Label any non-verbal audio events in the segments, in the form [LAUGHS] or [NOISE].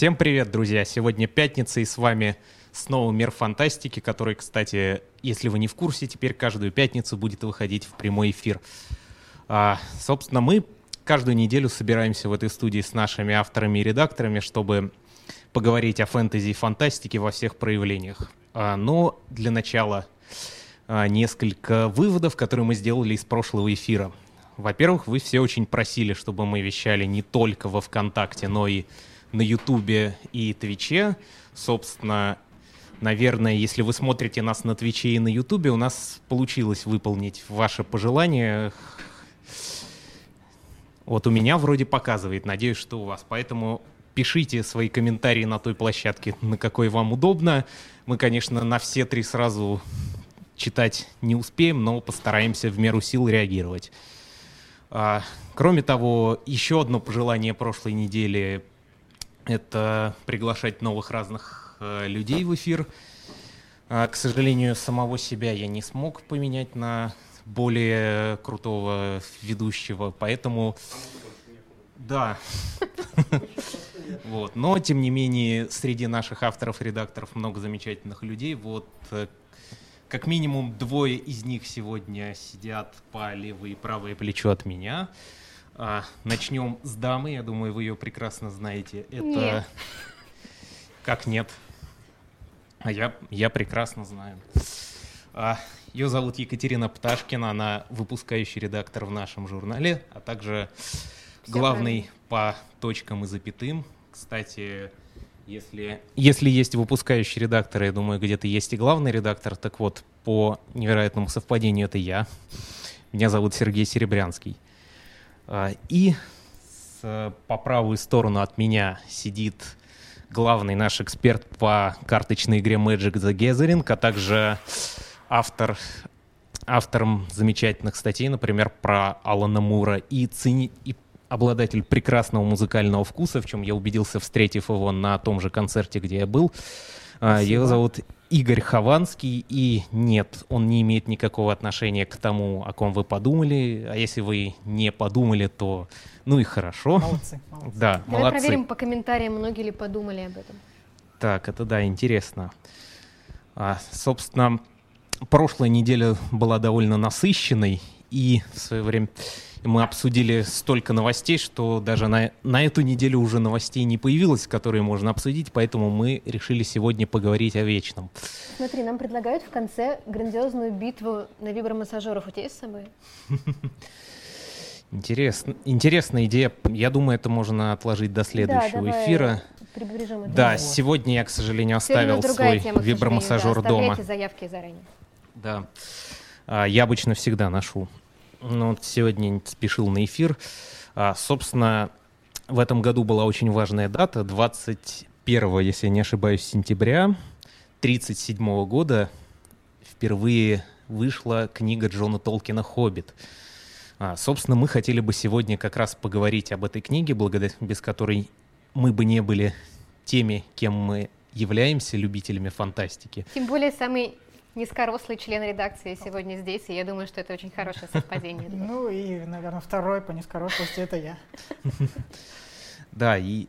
Всем привет, друзья! Сегодня пятница, и с вами снова «Мир фантастики», который, кстати, если вы не в курсе, теперь каждую пятницу будет выходить в прямой эфир. А, собственно, мы каждую неделю собираемся в этой студии с нашими авторами и редакторами, чтобы поговорить о фэнтези и фантастике во всех проявлениях. А, но для начала а, несколько выводов, которые мы сделали из прошлого эфира. Во-первых, вы все очень просили, чтобы мы вещали не только во ВКонтакте, но и на Ютубе и Твиче. Собственно, наверное, если вы смотрите нас на Твиче и на Ютубе, у нас получилось выполнить ваше пожелание. Вот у меня вроде показывает, надеюсь, что у вас. Поэтому пишите свои комментарии на той площадке, на какой вам удобно. Мы, конечно, на все три сразу читать не успеем, но постараемся в меру сил реагировать. А, кроме того, еще одно пожелание прошлой недели — это приглашать новых разных э, людей в эфир. А, к сожалению, самого себя я не смог поменять на более крутого ведущего, поэтому... Да. [LAUGHS] Вот. Но, тем не менее, среди наших авторов и редакторов много замечательных людей. Вот э, как минимум двое из них сегодня сидят по левое и правое плечо от меня. А, начнем с дамы, я думаю, вы ее прекрасно знаете. Это... Нет. [LAUGHS] Как нет? А я, я прекрасно знаю. А, ее зовут Екатерина Пташкина, она выпускающий редактор в нашем журнале, а также главный по точкам и запятым. Кстати, если, если есть выпускающий редактор, я думаю, где-то есть и главный редактор. Так вот, по невероятному совпадению, это я. Меня зовут Сергей Серебрянский. А, И по правую сторону от меня сидит главный наш эксперт по карточной игре Magic the Gathering, а также автор, автором замечательных статей, например, про Алана Мура и, цени, и обладатель прекрасного музыкального вкуса, в чем я убедился, встретив его на том же концерте, где я был. А, Его зовут Игорь Хованский, и нет, он не имеет никакого отношения к тому, о ком вы подумали, а если вы не подумали, то ну и хорошо. Молодцы, [LAUGHS] молодцы. Да, Давай молодцы. проверим по комментариям, многие ли подумали об этом. Так, это да, интересно. А, собственно, прошлая неделя была довольно насыщенной, и в свое время мы обсудили столько новостей, что даже на, на эту неделю уже новостей не появилось, которые можно обсудить, поэтому мы решили сегодня поговорить о вечном. Смотри, нам предлагают в конце грандиозную битву на вибромассажеров. У тебя есть с собой? [LAUGHS] Интересно, интересная идея. Я думаю, это можно отложить до следующего давай эфира. Да, вот. сегодня я, к сожалению, оставил свой тема, вибромассажер да, дома. Заявки заранее. Да. А, Я обычно всегда ношу. Но вот сегодня спешил на эфир. А, Собственно, в этом году была очень важная дата. 21, если я не ошибаюсь, сентября 1937 года впервые вышла книга Джона Толкина «Хоббит». А, Собственно, мы хотели бы сегодня как раз поговорить об этой книге, благодаря без которой мы бы не были теми, кем мы являемся, любителями фантастики. Тем более самый низкорослый член редакции сегодня здесь, и я думаю, что это очень хорошее совпадение. [LAUGHS] Ну и, наверное, второй по низкорослости это я. [LAUGHS] Да, и,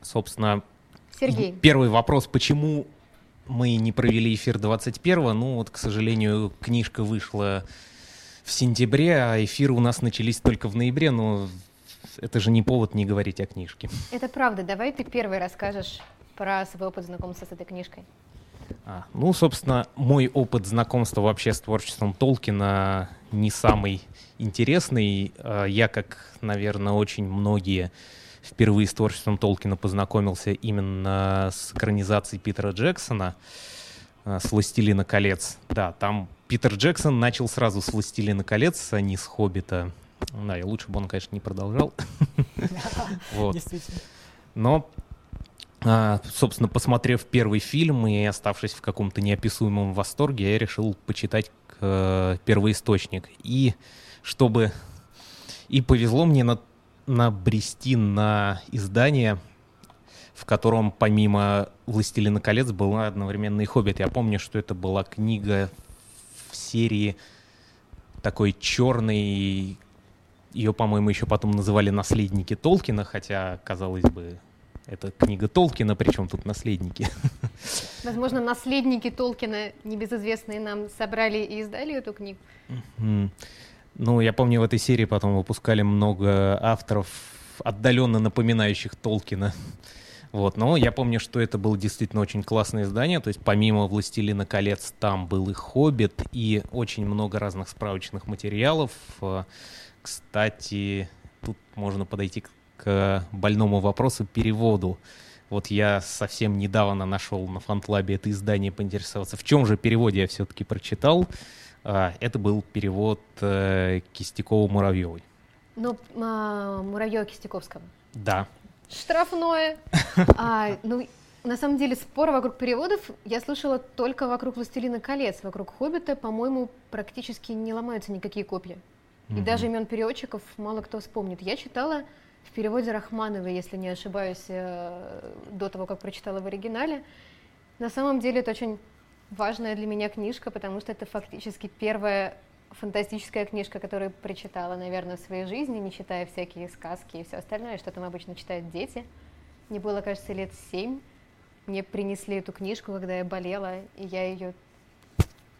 собственно, Сергей, первый вопрос, почему мы не провели эфир 21-го? Ну вот, к сожалению, книжка вышла в сентябре, а эфиры у нас начались только в ноябре, но это же не повод не говорить о книжке. это правда. Давай ты первый расскажешь про свой опыт знакомства с этой книжкой. А, ну, собственно, мой опыт знакомства вообще с творчеством Толкина не самый интересный. А, Я, как, наверное, очень многие впервые с творчеством Толкина познакомился именно с экранизацией Питера Джексона а, с «Властелина колец». Да, там Питер Джексон начал сразу с «Властелина колец», а не с «Хоббита». Да, и лучше бы он, конечно, не продолжал. [LAUGHS] [LAUGHS] Вот. Но, собственно, посмотрев первый фильм и оставшись в каком-то неописуемом восторге, я решил почитать э, первоисточник. И чтобы... И повезло мне на, набрести на издание, в котором помимо «Властелина колец» была одновременно и «Хоббит». Я помню, что это была книга в серии такой черной ее, по-моему, еще потом называли «Наследники Толкина», хотя, казалось бы, это книга Толкина, причем тут наследники. Возможно, наследники Толкина, небезызвестные нам, собрали и издали эту книгу. Ну, я помню, в этой серии потом выпускали много авторов, отдаленно напоминающих Толкина. Вот, но я помню, что это было действительно очень классное издание, то есть помимо «Властелина колец» там был и «Хоббит», и очень много разных справочных материалов. Кстати, тут можно подойти к больному вопросу переводу. Вот я совсем недавно нашел на Фантлабе это издание, поинтересоваться, в чем же переводе я все-таки прочитал. А, это был перевод э, Кистякова-Муравьевой. Ну, а, Муравьева-Кистяковского. Да. Штрафное. [LAUGHS] А, ну, на самом деле, спор вокруг переводов я слышала только вокруг «Властелина колец». Вокруг «Хоббита», по-моему, практически не ломаются никакие копья. И mm-hmm. даже имен переводчиков мало кто вспомнит. Я читала в переводе Рахмановой, если не ошибаюсь, э, до того, как прочитала в оригинале. На самом деле это очень важная для меня книжка, потому что это фактически первая фантастическая книжка, которую прочитала, наверное, в своей жизни, не читая всякие сказки и все остальное, что там обычно читают дети. Мне было, кажется, лет семь. Мне принесли эту книжку, когда я болела, и я ее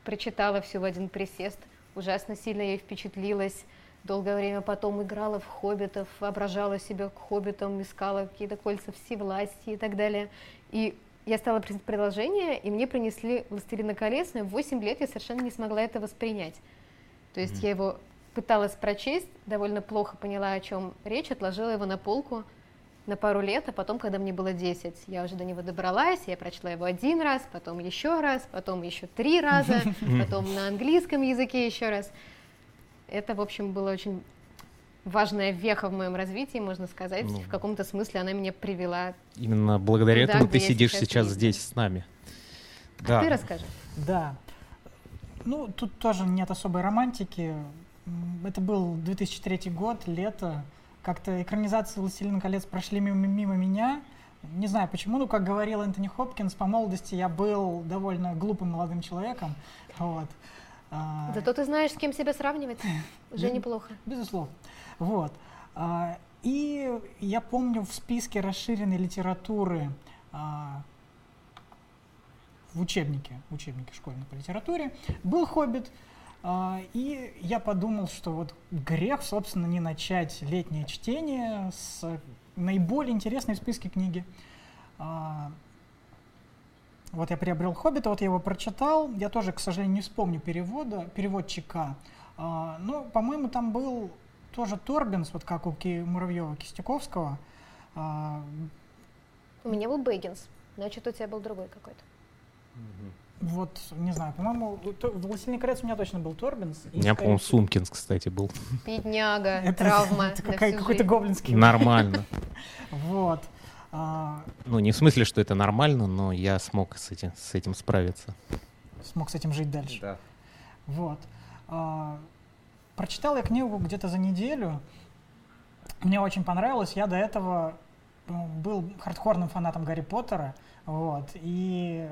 прочитала всю в один присест. Ужасно сильно ей впечатлилась. Долгое время потом играла в хоббитов, воображала себя к хоббитам, искала какие-то кольца всевласти и так далее. И я стала писать предложение, и мне принесли «Властелина колец», но в 8 лет я совершенно не смогла это воспринять. То есть mm-hmm. я его пыталась прочесть, довольно плохо поняла, о чем речь, отложила его на полку на пару лет, а потом, когда мне было 10, я уже до него добралась, я прочла его один раз, потом еще раз, потом еще три раза, [LAUGHS] потом на английском языке еще раз. Это, в общем, было очень важная веха в моем развитии, можно сказать. Ну, в каком-то смысле она меня привела. Именно благодаря туда, этому ты сидишь сейчас, сейчас здесь с нами. А да. ты расскажи. Да. Ну, тут тоже нет особой романтики. Это был 2003 год, лето. Как-то экранизации «Властелина колец» прошли мимо, мимо меня. Не знаю почему, но, как говорил Энтони Хопкинс, по молодости я был довольно глупым молодым человеком. Вот. А, Зато ты знаешь, с кем себя сравнивать. [LAUGHS] Уже неплохо. Безусловно. Вот. А, и я помню в списке расширенной литературы а, в учебнике, в учебнике школьной по литературе, был «Хоббит», и я подумал, что вот грех, собственно, не начать летнее чтение с наиболее интересной в списке книги. Вот я приобрел «Хоббита», вот я его прочитал. Я тоже, к сожалению, не вспомню перевода, переводчика. А, ну, по-моему, там был тоже Торбинс, вот как у Ки Муравьева Кистяковского. А, у меня был Бэггинс, значит, у тебя был другой какой-то. Вот, не знаю, по-моему, «Властелин колец» у меня точно был Торбинс. У меня, по-моему, Сумкинс, кстати, был. Бедняга, травма. [LAUGHS] Это какой-то гоблинский. Нормально. [LAUGHS] Вот. А, ну, не в смысле, что это нормально, но я смог с этим, с этим справиться. Смог с этим жить дальше. Да. Вот. А, прочитал я книгу где-то за неделю. Мне очень понравилось. Я до этого ну, был хардкорным фанатом Гарри Поттера. Вот. И,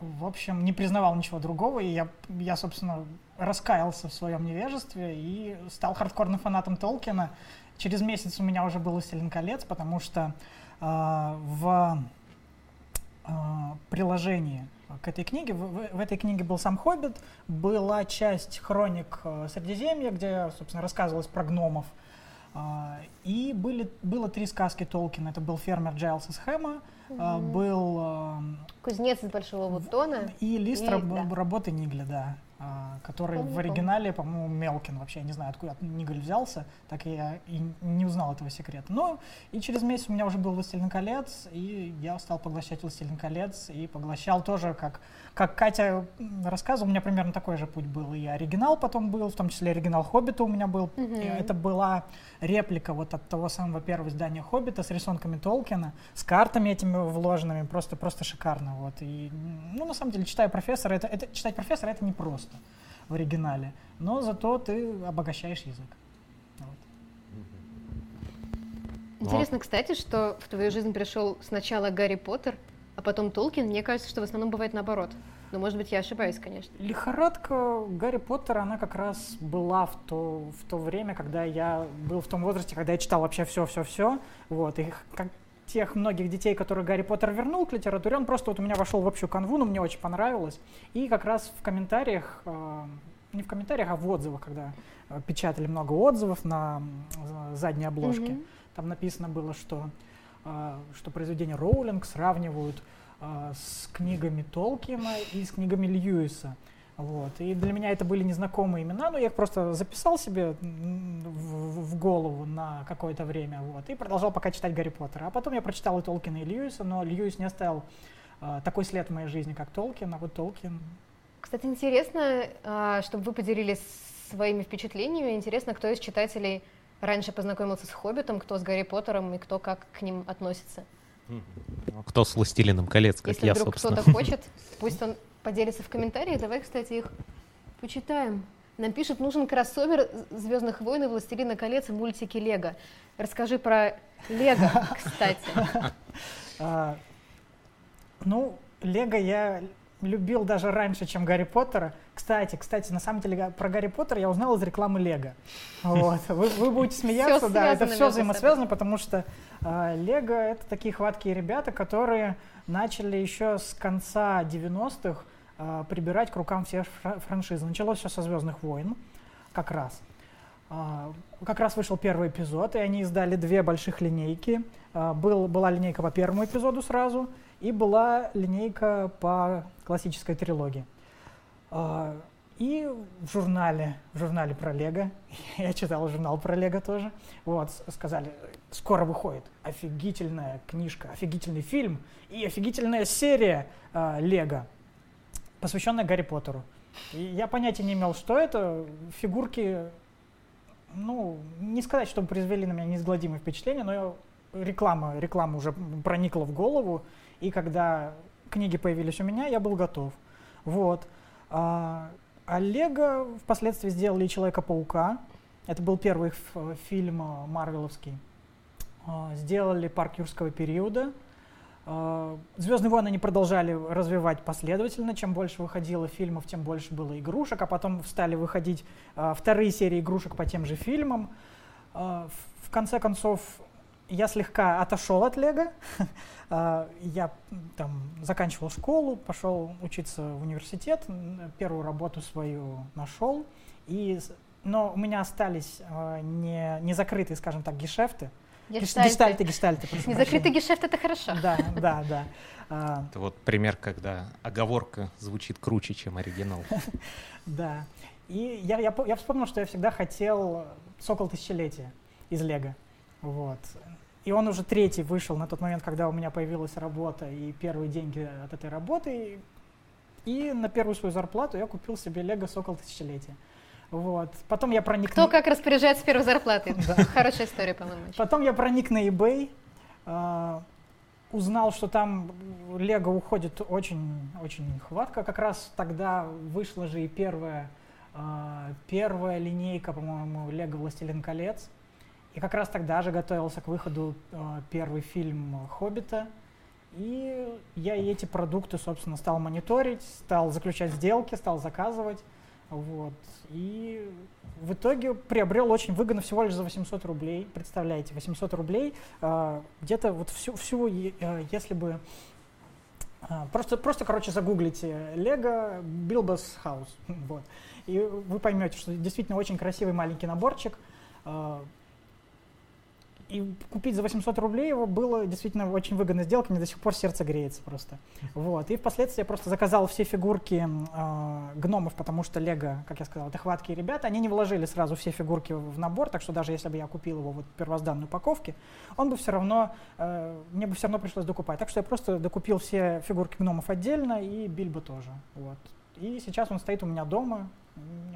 в общем, не признавал ничего другого. И я, я собственно, раскаялся в своем невежестве и стал хардкорным фанатом Толкина. Через месяц у меня уже был «Властелин колец», потому что в а, приложении к этой книге. В, в этой книге был сам «Хоббит», была часть хроник э, Средиземья, где, собственно, рассказывалось про гномов. А, и были, было три сказки Толкина. Это был фермер Джайлс из Хэма, угу. был... Кузнец из Большого Вуттона. И лист и, раб, да. работы Нигля, да. А, который помню, в оригинале, по-моему, Мелкин вообще, я не знаю, откуда Ниголь взялся, так и я и не узнал этого секрета. Но и через месяц у меня уже был «Властелин колец», и я стал поглощать «Властелин колец», и поглощал тоже, как, как Катя рассказывала, у меня примерно такой же путь был. И оригинал потом был, в том числе оригинал «Хоббита» у меня был. Mm-hmm. Это была реплика вот от того самого первого издания «Хоббита» с рисунками Толкина, с картами этими вложенными, просто, просто шикарно. Вот. И, ну, на самом деле, читая профессора, это, это, читать профессора — это непросто просто в оригинале. Но зато ты обогащаешь язык. Вот. Интересно, кстати, что в твою жизнь пришел сначала Гарри Поттер, а а потом Толкин, мне кажется, что в основном бывает наоборот. Но, может быть, я ошибаюсь, конечно. Лихорадка Гарри Поттера, она как раз была в то, в то время, когда я был в том возрасте, когда я читал вообще все-все-все. Вот, и как тех многих детей, которые Гарри Поттер вернул к литературе, он просто вот у меня вошел в общую канву, но мне очень понравилось. И как раз в комментариях, э, не в комментариях, а в отзывах, когда э, печатали много отзывов на задней обложке, mm-hmm. там написано было, что, э, что произведения Роулинг сравнивают с книгами Толкина и с книгами Льюиса. Вот. И для меня это были незнакомые имена, но я их просто записал себе в, в голову на какое-то время, вот, и продолжал пока читать Гарри Поттера. А потом я прочитал и Толкина, и Льюиса, но Льюис не оставил э, такой след в моей жизни, как Толкин, а вот Толкин... Кстати, интересно, э, чтобы вы поделились своими впечатлениями, интересно, кто из читателей раньше познакомился с Хоббитом, кто с Гарри Поттером и кто как к ним относится. Кто с «Властелином колец», как Если я, вдруг собственно. кто-то хочет, пусть он поделится в комментариях. Давай, кстати, их почитаем. Нам пишет, нужен кроссовер «Звездных войн» и «Властелина колец» в мультике «Лего». Расскажи про «Лего», [LAUGHS] кстати. А, ну, «Лего» я любил даже раньше, чем Гарри Поттера. Кстати, кстати, на самом деле про Гарри Поттера я узнал из рекламы Лего. Вот. Вы, вы будете [LAUGHS] смеяться, да, это все взаимосвязано, потому что э, Лего это такие хваткие ребята, которые начали еще с конца 90-х э, прибирать к рукам все франшизы. Началось все со Звездных войн, как раз. Э, как раз вышел первый эпизод, и они издали две больших линейки. Э, был, была линейка по первому эпизоду сразу, и была линейка по классической трилогии. А, и в журнале, в журнале про Лего, [LAUGHS] я читал журнал про Лего тоже, вот, сказали, скоро выходит офигительная книжка, офигительный фильм и офигительная серия э, Лего, посвященная Гарри Поттеру. И я понятия не имел, что это. Фигурки, ну, не сказать, что произвели на меня неизгладимое впечатление, но реклама, реклама уже проникла в голову, и когда книги появились у меня, я был готов. Вот. А, а Лего впоследствии сделали Человека-паука. Это был первый фильм а, марвеловский. А, сделали Парк юрского периода. А, Звездные войны они продолжали развивать последовательно. Чем больше выходило фильмов, тем больше было игрушек. А потом стали выходить а, вторые серии игрушек по тем же фильмам. А, в конце концов, я слегка отошел от Лего. [LAUGHS] Я там заканчивал школу, пошел учиться в университет, первую работу свою нашел. И, но у меня остались не, не закрытые, скажем так, гешефты. Гештальты. Гештальты, гештальты. Не закрытый гешефт — это хорошо. Да, да, да. А, это вот пример, когда оговорка звучит круче, чем оригинал. [LAUGHS] Да. И я, я, я вспомнил, что я всегда хотел «Сокол тысячелетия» из Лего. Вот. И он уже третий вышел на тот момент, когда у меня появилась работа и первые деньги от этой работы. И на первую свою зарплату я купил себе Лего Сокол Тысячелетия. Вот. Потом я проник... Кто как распоряжается первой зарплатой. [LAUGHS] Да. Хорошая история, по-моему. Потом я проник на eBay, э, узнал, что там Лего уходит очень-очень хватко. Как раз тогда вышла же и первая, э, первая линейка, по-моему, Лего Властелин колец. И как раз тогда же готовился к выходу э, первый фильм «Хоббита». И я эти продукты, собственно, стал мониторить, стал заключать сделки, стал заказывать. Вот. И в итоге приобрел очень выгодно всего лишь за 800 рублей. Представляете, 800 рублей. Э, где-то вот всю, всю э, если бы... Э, просто, просто, короче, загуглите Лего Bilbos [LAUGHS] House. Вот. И вы поймете, что действительно очень красивый маленький наборчик. И купить за 800 рублей его было действительно очень выгодной сделкой, мне до сих пор сердце греется просто. Вот. И впоследствии я просто заказал все фигурки э, гномов, потому что Лего, как я сказал, это хваткие ребята, они не вложили сразу все фигурки в набор, так что даже если бы я купил его вот в первозданной упаковке, он бы все равно, э, мне бы все равно пришлось докупать. Так что я просто докупил все фигурки гномов отдельно и Бильбо тоже. Вот. И сейчас он стоит у меня дома,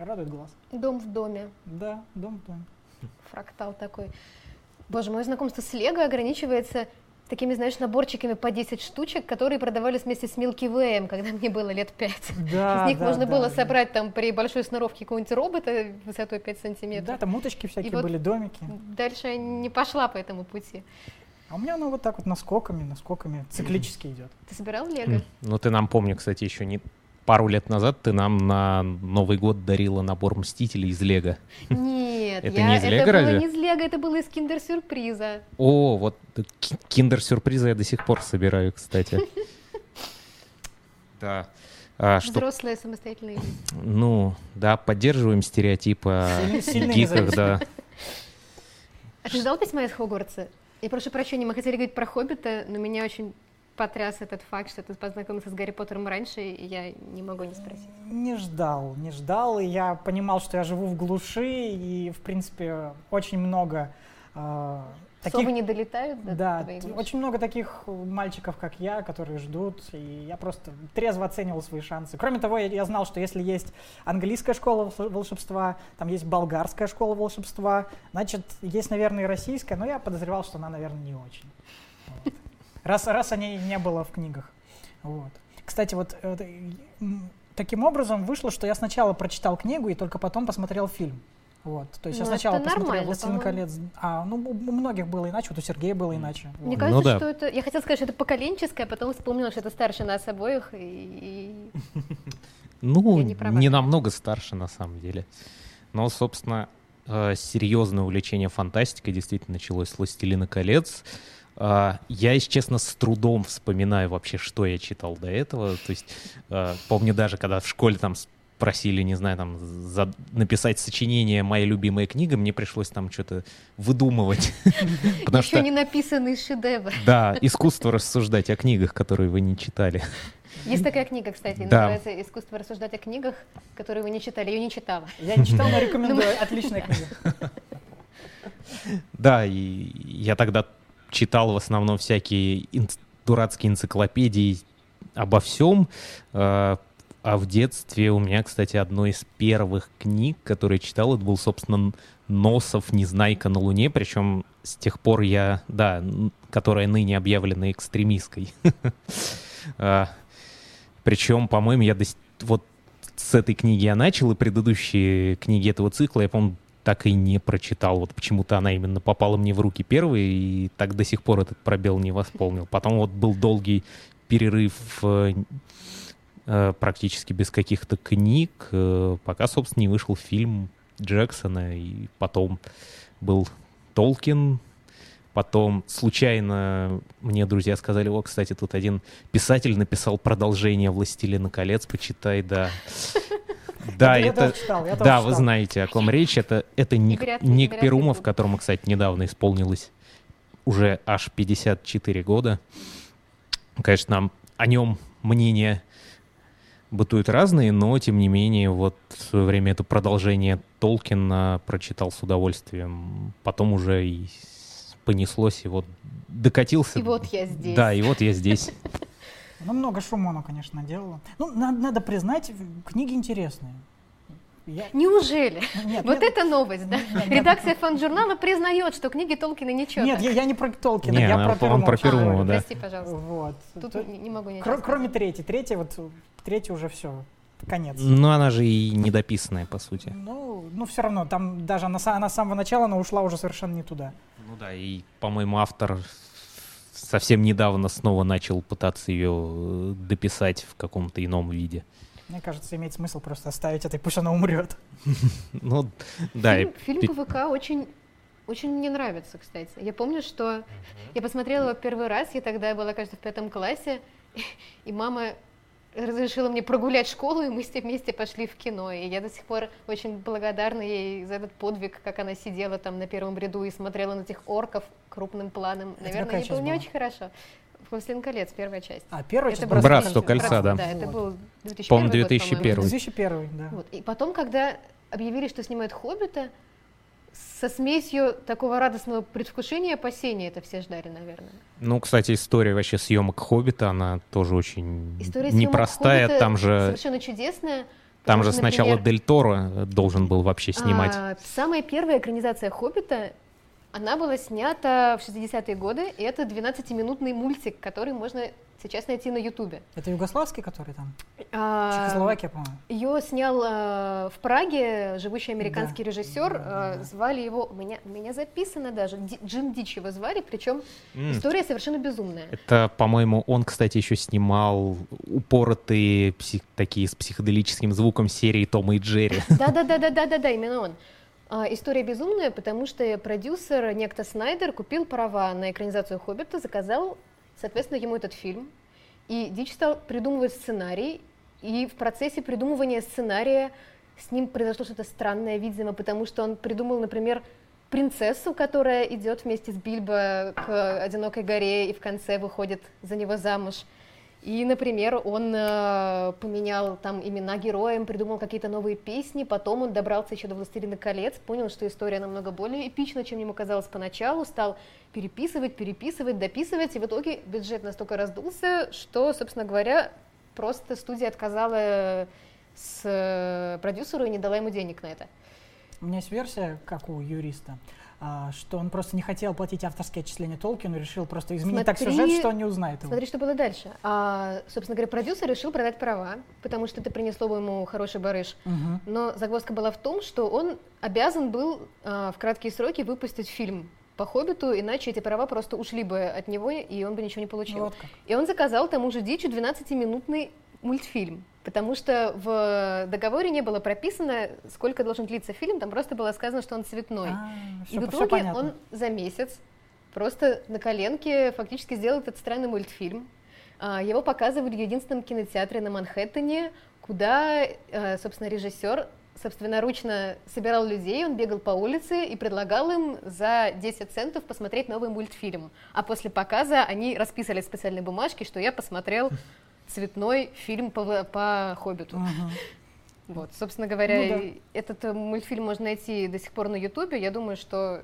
радует глаз. Дом в доме. Да, дом в доме. Фрактал такой. Боже, мое знакомство с Лего ограничивается такими, знаешь, наборчиками по 10 штучек, которые продавались вместе с Milky Way, когда мне было лет 5. Да, Из них да, можно да, было да. собрать там при большой сноровке какого-нибудь робота высотой 5 сантиметров. Да, там уточки всякие И вот были, домики. Дальше я не пошла по этому пути. А у меня оно вот так вот наскоками, наскоками циклически идет. Ты собирал Лего? Ну, ты нам, помню, кстати, еще не пару лет назад ты нам на Новый год дарила набор Мстителей из Лего. Нет, Это я- не из Лего это разве? было не из Лего, это было из киндер-сюрприза. О, вот ки- киндер-сюрпризы я до сих пор собираю, кстати. [LAUGHS] Да. А, что, Взрослая самостоятельная жизнь. ну, да, поддерживаем стереотипы о гиках, да. А ты ждал письма из Хогвартса? Я прошу прощения, мы хотели говорить про Хоббита, но меня очень потряс этот факт, что ты познакомился с Гарри Поттером раньше, и я не могу не спросить. Не ждал, не ждал, и я понимал, что я живу в глуши, и, в принципе, очень много э, таких... Совы не долетают до Да, очень много таких мальчиков, как я, которые ждут, и я просто трезво оценивал свои шансы. Кроме того, я, я знал, что если есть английская школа волш- волшебства, там есть болгарская школа волшебства, значит, есть, наверное, и российская, но я подозревал, что она, наверное, не очень. Вот. Раз, раз о ней не было в книгах. Вот. Кстати, вот э, таким образом вышло, что я сначала прочитал книгу и только потом посмотрел фильм. Вот. То есть я Ну, сначала это посмотрел «Властелин колец». А, ну, у многих было иначе, вот у Сергея было иначе. Мне Вот. кажется, Ну да. что это... Я хотела сказать, что это поколенческое, а потом вспомнила, что это старше нас обоих, и... [LAUGHS] Ну, Я не не намного старше, на самом деле. Но, собственно, э, серьезное увлечение фантастикой действительно началось с «Властелина колец». А, Я, если честно, с трудом вспоминаю вообще, что я читал до этого. То есть, э, помню даже, когда в школе там просили, не знаю, там за- написать сочинение «Моя любимая книга», мне пришлось там что-то выдумывать. [LAUGHS] Потому Еще что, не написанный шедевр. да, искусство рассуждать о книгах, которые вы не читали. Есть такая книга, кстати, Да. называется «Искусство рассуждать о книгах, которые вы не читали». Ее не читала. Я не читал, но [LAUGHS] рекомендую. Отличная книга. [LAUGHS] Да, и я тогда читал в основном всякие инц- дурацкие энциклопедии обо всем. э, А в детстве у меня, кстати, одной из первых книг, которые читал, это был, собственно, Носов «Незнайка на Луне», причем с тех пор я, да, которая ныне объявлена экстремистской. [LAUGHS] А, Причем, по-моему, я вот с этой книги я начал, и предыдущие книги этого цикла, я, по-моему, так и не прочитал. Вот почему-то она именно попала мне в руки первой, и так до сих пор этот пробел не восполнил. Потом вот был долгий перерыв э, э, практически без каких-то книг, э, пока, собственно, не вышел фильм Джексона, и потом был Толкин, Потом случайно мне друзья сказали, о, кстати, тут один писатель написал продолжение «Властелина колец», почитай, да. Да, это... читал, Да, вы знаете, о ком речь. Это, это Ник, ли- Ник Перумов, которому, кстати, недавно исполнилось уже аж 54 года. Конечно, нам о нем мнения бытуют разные, но, тем не менее, вот в свое время это продолжение Толкина прочитал с удовольствием. Потом уже и понеслось, и вот докатился. И вот я здесь. Да, и вот я здесь. [LAUGHS] Ну, много шума оно, конечно, делало. Ну, надо, надо признать, книги интересные. Я- Неужели? ну, нет, Вот нет, это новость, да? Нет, нет. Редакция фан-журнала признает, что книги Толкина ничего. Нет, я, я не про Толкина, Не, я она, про по-моему, про Перумова. Перумова, А, да. Прости, пожалуйста. Вот. Тут То- не, не могу ничего кро- сказать. кроме третьей. Третья, вот, третья уже все, конец. Но она же и недописанная, по сути. Ну, ну, все равно, там даже она, она с самого начала, она ушла уже совершенно не туда. Ну да, и, по-моему, автор совсем недавно снова начал пытаться ее э, дописать в каком-то ином виде. Мне кажется, имеет смысл просто оставить это, и пусть она умрет. [LAUGHS] Ну, да, Фильм, ПВК очень, очень мне нравится, кстати. Я помню, что я посмотрела его первый раз, я тогда была, кажется, в пятом классе, [LAUGHS] и мама разрешила мне прогулять школу, и мы с ней вместе пошли в кино. И я до сих пор очень благодарна ей за этот подвиг, как она сидела там на первом ряду и смотрела на этих орков крупным планом. Это Наверное, какая не, часть не была? очень хорошо. «Властелин колец», первая часть. А, первая Это часть был «Братство кольца», да. Да, это Вот. был 2001 По-моему, год, 2001. по-моему. 2001, да. Вот. И потом, когда объявили, что снимают «Хоббита», со смесью такого радостного предвкушения и опасения это все ждали, наверное. Ну, кстати, история вообще съемок «Хоббита», она тоже очень История непростая. «Хоббита» Там же, совершенно чудесная. там же что, сначала например, Дель Торо должен был вообще снимать. а, самая первая экранизация «Хоббита» Она была снята в 60-е годы, и это 12-минутный мультик, который можно сейчас найти на Ютубе. Это югославский, который там? А, Чехословакия, по-моему. Ее снял э, в Праге живущий американский Да. режиссер. Да, да, э, да. звали его, у меня, у меня записано даже, Ди- Джим Дич его звали, причем М. история совершенно безумная. Это, по-моему, он, кстати, еще снимал упоротые псих- такие с психоделическим звуком серии Тома и Джерри. Да-да-да-да-да-да, именно он. А, история безумная, потому что продюсер, некто Снайдер, купил права на экранизацию «Хоббита», заказал, соответственно, ему этот фильм. И Дич стал придумывать сценарий, и в процессе придумывания сценария с ним произошло что-то странное, видимо, потому что он придумал, например, принцессу, которая идет вместе с Бильбо к одинокой горе и в конце выходит за него замуж. И, например, он э, поменял там имена героям, придумал какие-то новые песни, потом он добрался еще до «Властелина колец», понял, что история намного более эпична, чем ему казалось поначалу, стал переписывать, переписывать, дописывать, и в итоге бюджет настолько раздулся, что, собственно говоря, просто студия отказала с э, продюсеру и не дала ему денег на это. У меня есть версия, как у юриста, что он просто не хотел платить авторские отчисления Толкину, решил просто изменить так Смотри- сюжет, что он не узнает его. Смотри, что было дальше. А, собственно говоря, продюсер решил продать права, потому что это принесло бы ему хороший барыш. Мгм. Но загвоздка была в том, что он обязан был а, в краткие сроки выпустить фильм по «Хоббиту», иначе эти права просто ушли бы от него, и он бы ничего не получил. Вот как. И он заказал тому же Дичу 12-минутный мультфильм, потому что в договоре не было прописано, сколько должен длиться фильм, там просто было сказано, что он цветной. А, И всё- в итоге он за месяц просто на коленке фактически сделал этот странный мультфильм. А, Его показывали в единственном кинотеатре на Манхэттене, куда, э, собственно, режиссер собственноручно собирал людей, он бегал по улице и предлагал им за 10 центов посмотреть новый мультфильм. А после показа они расписали в специальной бумажке, что я посмотрел цветной фильм по, по «Хоббиту». Мгм. Вот, собственно говоря, Ну да. этот э, мультфильм можно найти до сих пор на Ютубе. Я думаю, что,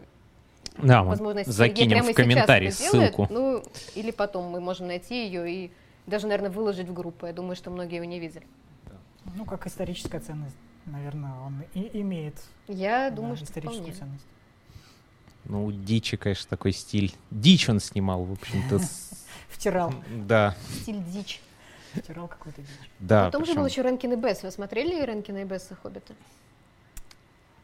Да, возможно, если закинем прямо в комментарии ссылку. ну, или потом мы можем найти ее и даже, наверное, выложить в группу. Я думаю, что многие его не видели. Ну, как историческая ценность, наверное, он и имеет Я да, думаю, что историческую вполне. ценность. Ну, Дичи, конечно, такой стиль. Дичь он снимал, в общем-то. [LAUGHS] Втирал, Да, Стиль дичь. Втирал какой-то дичь. да. Потом же был причем- еще Ренкин и Бесс. Вы смотрели Ренкин и Бесса Хоббита?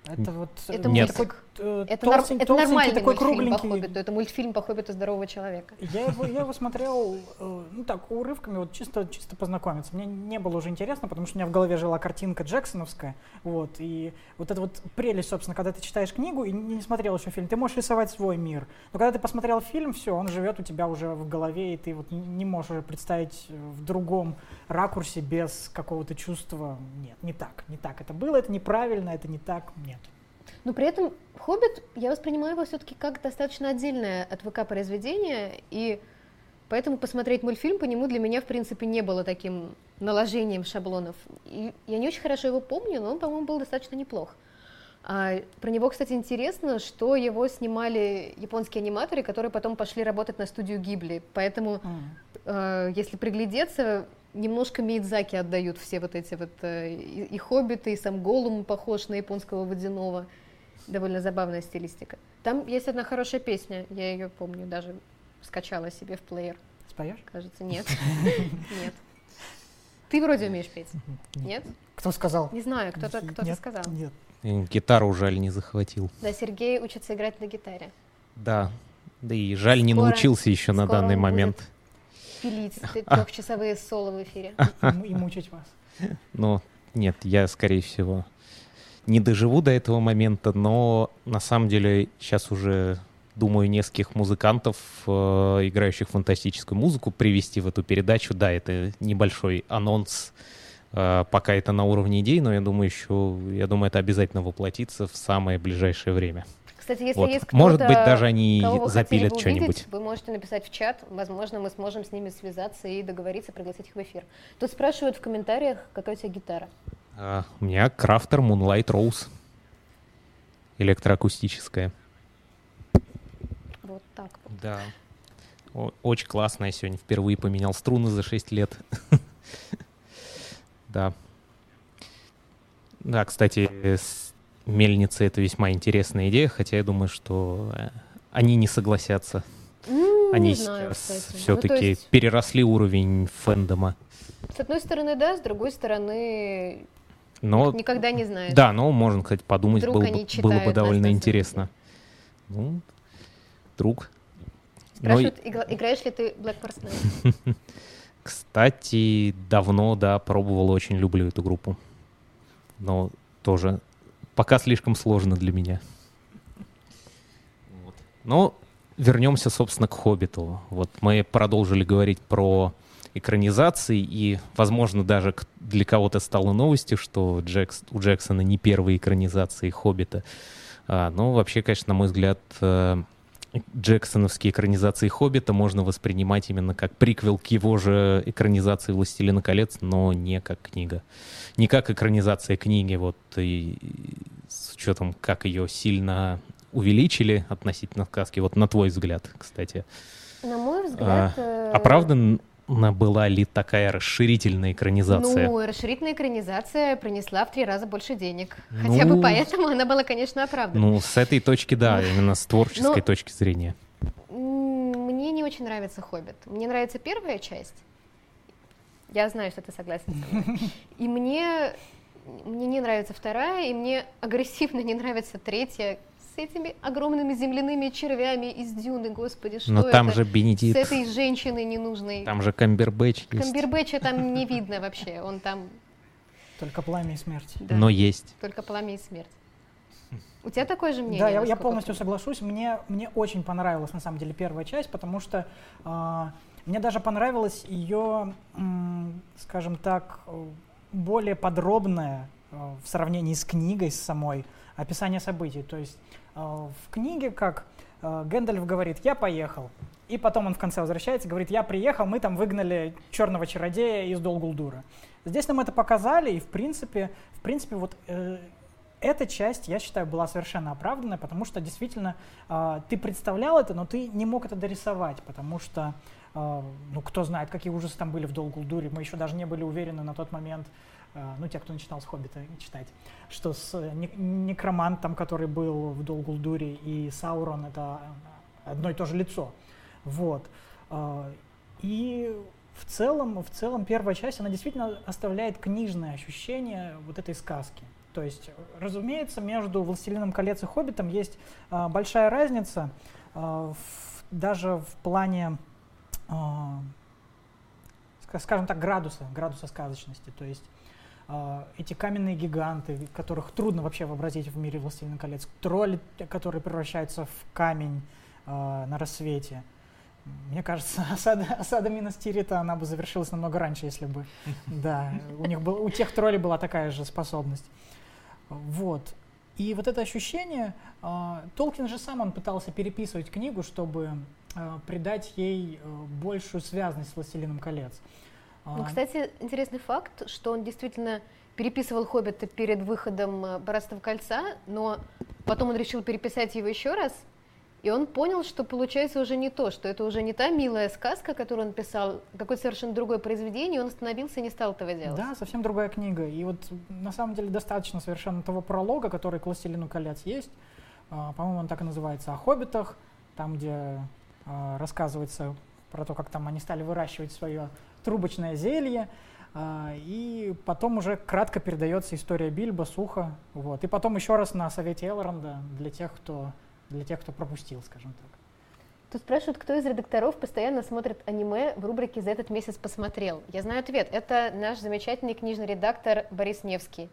Это вот Это э, Нет. такой э, Это, нар- это нормальный такой мультфильм по кругленький. Хоббиту. Это мультфильм по Хоббиту здорового человека. Я его, я его смотрел, э, ну так, урывками, вот чисто, чисто познакомиться. Мне не было уже интересно, потому что у меня в голове жила картинка Джексоновская, вот, и вот это вот прелесть, собственно, когда ты читаешь книгу и не смотрел еще фильм, ты можешь рисовать свой мир. Но когда ты посмотрел фильм, все, он живет у тебя уже в голове, и ты вот не можешь уже представить э, в другом ракурсе без какого-то чувства. Нет, не так, не так это было, это неправильно, это не так, нет. Но при этом «Хоббит» я воспринимаю его все-таки как достаточно отдельное от ВК произведение, и поэтому посмотреть мультфильм по нему для меня, в принципе, не было таким наложением шаблонов. И я не очень хорошо его помню, но он, по-моему, был достаточно неплох. А, про него, кстати, интересно, что его снимали японские аниматоры, которые потом пошли работать на студию Гибли. Поэтому, М. э, если приглядеться, немножко Миядзаки отдают все вот эти вот э, и, и Хоббиты, и сам Голум похож на японского водяного. Довольно забавная стилистика. Там есть одна хорошая песня, я ее помню, даже скачала себе в плеер. Споешь? Кажется, нет. [LAUGHS] Нет. Ты вроде умеешь петь, нет? Кто сказал? Не знаю, кто-то кто сказал. Нет. Гитару жаль не захватил. Да, Сергей учится играть на гитаре. Да. Да и жаль, не научился еще на данный момент. Пилить [LAUGHS] трехчасовые соло в эфире. И, и мучить вас. Но нет, я, скорее всего, не доживу до этого момента, но на самом деле сейчас уже думаю нескольких музыкантов, э, играющих фантастическую музыку, привести в эту передачу. Да, это небольшой анонс, э, пока это на уровне идей, но я думаю еще, я думаю, это обязательно воплотится в самое ближайшее время. Кстати, если Вот. есть кто-то, Может быть, даже они запилят бы что-нибудь. увидеть, Вы можете написать в чат, возможно, мы сможем с ними связаться и договориться, пригласить их в эфир. Тут спрашивают в комментариях, какая у тебя гитара. А, у меня Крафтер Moonlight Rose. Электроакустическая. Вот так вот. Да. О- очень классная сегодня. Впервые поменял струны за 6 лет. [LAUGHS] Да. Да, кстати, с мельницей это весьма интересная идея, хотя я думаю, что э, они не согласятся. М, Они не знаю, сейчас кстати. Ну, все-таки есть, переросли уровень фэндома. с одной стороны, да, с другой стороны, Но никогда не знаешь. да, но можно, кстати, подумать, Вдруг было, бы, было бы довольно интересно. Ну, друг. Но, Спрашивают, игра- играешь ли ты Black Force Night? [LAUGHS] кстати, давно, да, пробовал, очень люблю эту группу. Но тоже пока слишком сложно для меня. Вот. Но вернемся, собственно, к «Хоббиту». Вот мы продолжили говорить про экранизации, и, возможно, даже для кого-то стало новостью, что Джекс, у Джексона не первые экранизации «Хоббита». А, но вообще, конечно, на мой взгляд, э, Джексоновские экранизации «Хоббита» можно воспринимать именно как приквел к его же экранизации «Властелина колец», но не как книга. Не как экранизация книги, вот и и с учетом, как ее сильно увеличили относительно сказки. Вот на твой взгляд, кстати. На мой взгляд... э, Оправданно была ли такая расширительная экранизация? Ну, расширительная экранизация принесла в три раза больше денег. Хотя бы Ну, поэтому она была, конечно, оправдана. Ну, с этой точки, да, именно с творческой Ну, точки зрения. Мне не очень нравится «Хоббит». Мне нравится первая часть. Я знаю, что ты согласен со мной. [LAUGHS] И мне, мне не нравится вторая, и мне агрессивно не нравится третья с этими огромными земляными червями из дюны, господи, что Но там это? же С Бенедикт, этой женщиной ненужной. там же Камбербэтч есть. Камбербэтча там не [LAUGHS] видно вообще, он там, Только пламя и смерть. да, Но есть. только пламя и смерть. У тебя такое же мнение? Да, я, я полностью соглашусь. Мне, мне очень понравилась на самом деле первая часть, потому что а, мне даже понравилась ее, м, скажем так, э, более подробное э, в сравнении с книгой с самой описание событий. То есть э, в книге, как э, Гэндальф говорит, я поехал. И потом он в конце возвращается говорит, я приехал, мы там выгнали черного чародея из Долгулдура. Здесь нам это показали, и в принципе, в принципе вот э, эта часть, я считаю, была совершенно оправданная, потому что действительно э, ты представлял это, но ты не мог это дорисовать, потому что, э, ну, кто знает, какие ужасы там были в Долгулдуре, мы еще даже не были уверены на тот момент, э, ну, те, кто начинал с «Хоббита» читать, что с э, нек- некромантом, который был в Долгулдуре, и Саурон — это одно и то же лицо. Вот. Э, И в целом, в целом первая часть, она действительно оставляет книжное ощущение вот этой сказки. То есть, разумеется, между «Властелином колец» и «Хоббитом» есть большая разница, в- даже в плане, ска- скажем так, градуса, градуса сказочности. То есть эти каменные гиганты, которых трудно вообще вообразить в мире «Властелина колец», тролли, которые превращаются в камень а, на рассвете. Мне кажется, [LAUGHS] осада, осада Минас Тирита, она бы завершилась намного раньше, если бы, [LAUGHS] да, у них был, у тех троллей была такая же способность. Вот. И вот это ощущение, а, Толкин же сам, он пытался переписывать книгу, чтобы а, придать ей а, большую связность с «Властелином колец». Ну, А, кстати, интересный факт, что он действительно переписывал «Хоббита» перед выходом э, «Братства кольца», но потом он решил переписать его еще раз, и он понял, что получается уже не то, что это уже не та милая сказка, которую он писал, какое-то совершенно другое произведение, и он остановился и не стал этого делать. Да, совсем другая книга. И вот на самом деле достаточно совершенно того пролога, который к «Властелину колец» есть. А, По-моему, он так и называется «О хоббитах», там, где а, рассказывается про то, как там они стали выращивать свое трубочное зелье. А, И потом уже кратко передается история Бильбо, Суха. Вот. И потом еще раз на совете Элронда для тех, кто, для тех, кто пропустил, скажем так. Тут спрашивают, кто из редакторов постоянно смотрит аниме в рубрике «За этот месяц посмотрел». Я знаю ответ. Это наш замечательный книжный редактор Борис Невский,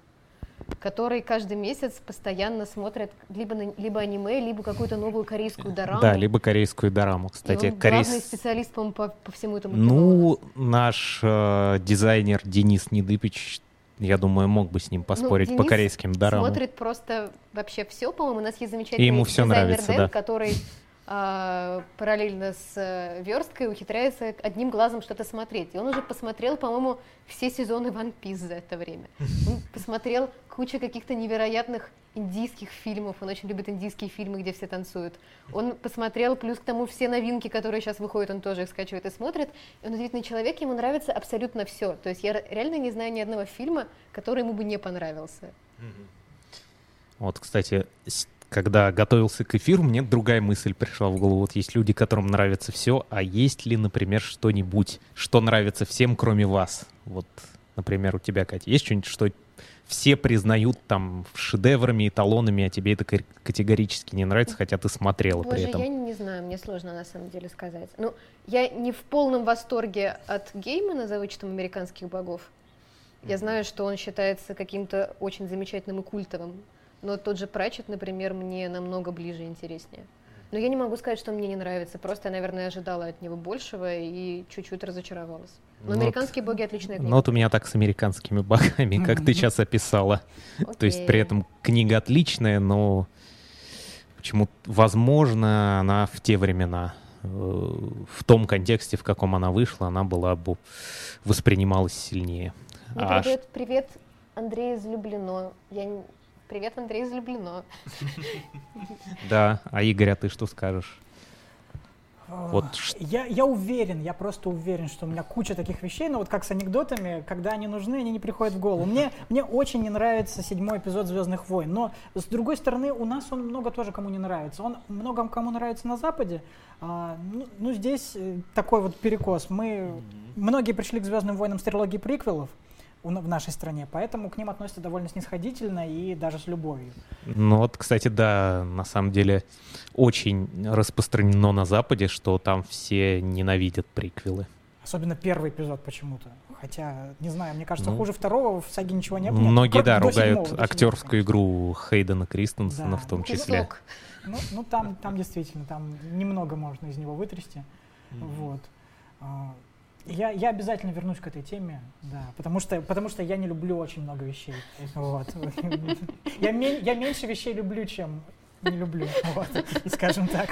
который каждый месяц постоянно смотрит либо, на- либо аниме, либо какую-то новую корейскую дораму. Да, либо корейскую дораму. И Кстати, он корейс- главный специалист, по-моему, по, по всему этому. Ну, наш э, дизайнер Денис Недыпич, я думаю, мог бы с ним поспорить по Ну, Денис корейским дорамам. Смотрит просто вообще все, по-моему. У нас есть замечательный И ему всё дизайнер нравится, Дэн, да. который параллельно с э, версткой ухитряется одним глазом что-то смотреть. И он уже посмотрел, по-моему, все сезоны One Piece за это время. Он [LAUGHS] посмотрел кучу каких-то невероятных индийских фильмов. Он очень любит индийские фильмы, где все танцуют. Он посмотрел, плюс к тому, все новинки, которые сейчас выходят, он тоже их скачивает и смотрит. И он удивительный человек, ему нравится абсолютно все. То есть я ре- реально не знаю ни одного фильма, который ему бы не понравился. Вот, кстати, когда готовился к эфиру, мне другая мысль пришла в голову. Вот есть люди, которым нравится все, а есть ли, например, что-нибудь, что нравится всем, кроме вас? Вот, например, у тебя, Катя, есть что-нибудь, что все признают там шедеврами, эталонами, а тебе это категорически не нравится, хотя ты смотрела Боже, при этом. я не знаю, мне сложно на самом деле сказать. Ну, я не в полном восторге от Геймана за вычетом американских богов. Я знаю, что он считается каким-то очень замечательным и культовым, но тот же Пратчет, например, мне намного ближе и интереснее. Но я не могу сказать, что мне не нравится. Просто я, наверное, ожидала от него большего и чуть-чуть разочаровалась. Но ну «Американские боги» — отличная книга. Ну вот у меня так с «Американскими богами», как ты сейчас описала. То есть при этом книга отличная, но почему, возможно, она в те времена, э, в том контексте, в каком она вышла, она была бы воспринималась сильнее. Ну, а привет, привет, Андрей из Люблино. Я Привет, Андрей из Люблино. Да, а Игорь, а ты что скажешь? Вот. Я, я уверен, я просто уверен, что у меня куча таких вещей, но вот как с анекдотами, когда они нужны, они не приходят в голову. Мне, мне очень не нравится седьмой эпизод «Звездных войн», но с другой стороны, у нас он много тоже кому не нравится. Он много кому нравится на Западе, а, ну, ну здесь э, такой вот перекос. Мы, многие пришли к «Звездным войнам» с трилогии приквелов, в нашей стране, поэтому к ним относятся довольно снисходительно и даже с любовью. Ну вот, кстати, да, на самом деле очень распространено на Западе, что там все ненавидят приквелы. Особенно первый эпизод почему-то. Хотя, не знаю, мне кажется, ну, хуже второго в саге ничего не было. Многие, да, ругают седьмого, актерскую игру Хейдена Кристенсена да. в том числе. Ну, ну там, там действительно, там немного можно из него вытрясти. Mm-hmm. Вот. Я, я обязательно вернусь к этой теме, да, потому что, потому что я не люблю очень много вещей. Вот. Я, я меньше вещей люблю, чем не люблю, вот, скажем так.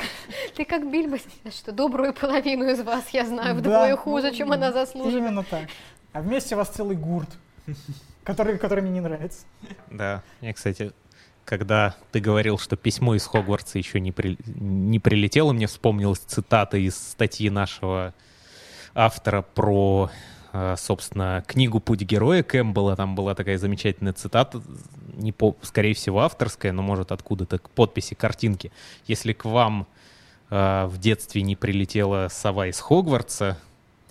Ты как Бильбо, что добрую половину из вас я знаю вдвое да, хуже, ну, чем она заслуживает. Именно так. А вместе у вас целый гурт, который, который мне не нравится. Да, я, кстати, когда ты говорил, что письмо из Хогвартса еще не, при... не прилетело, мне вспомнилась цитата из статьи нашего автора про, э, собственно, книгу «Путь героя» Кэмпбелла. Там была такая замечательная цитата, не по, скорее всего, авторская, но, может, откуда-то к подписи картинки. Если к вам э, в детстве не прилетела сова из Хогвартса,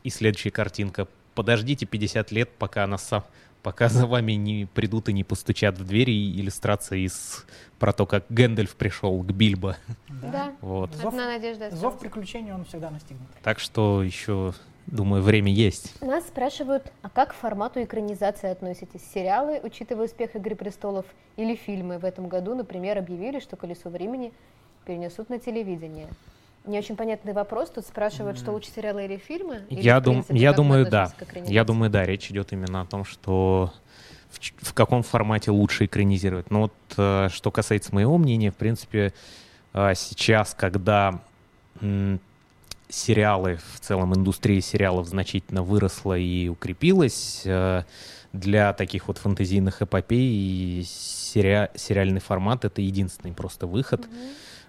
и следующая картинка, подождите 50 лет, пока она сам пока за вами не придут и не постучат в двери и иллюстрация из про то, как Гэндальф пришел к Бильбо. Да, вот. Зов, Одна надежда зов приключений он всегда настигнет. Так что еще Думаю, время есть. Нас спрашивают, а как к формату экранизации относитесь? Сериалы, учитывая успех «Игры престолов», или фильмы? В этом году, например, объявили, что «Колесо времени» перенесут на телевидение. Не очень понятный вопрос. Тут спрашивают, что лучше сериалы или фильмы? Или, я, дум, принципе, я думаю, да. Я думаю, да. Речь идет именно о том, что в, в каком формате лучше экранизировать. Но вот э, что касается моего мнения, в принципе, э, сейчас, когда сериалы, в целом индустрия сериалов значительно выросла и укрепилась. Э, для таких вот фэнтезийных эпопей сери... сериальный формат — это единственный просто выход.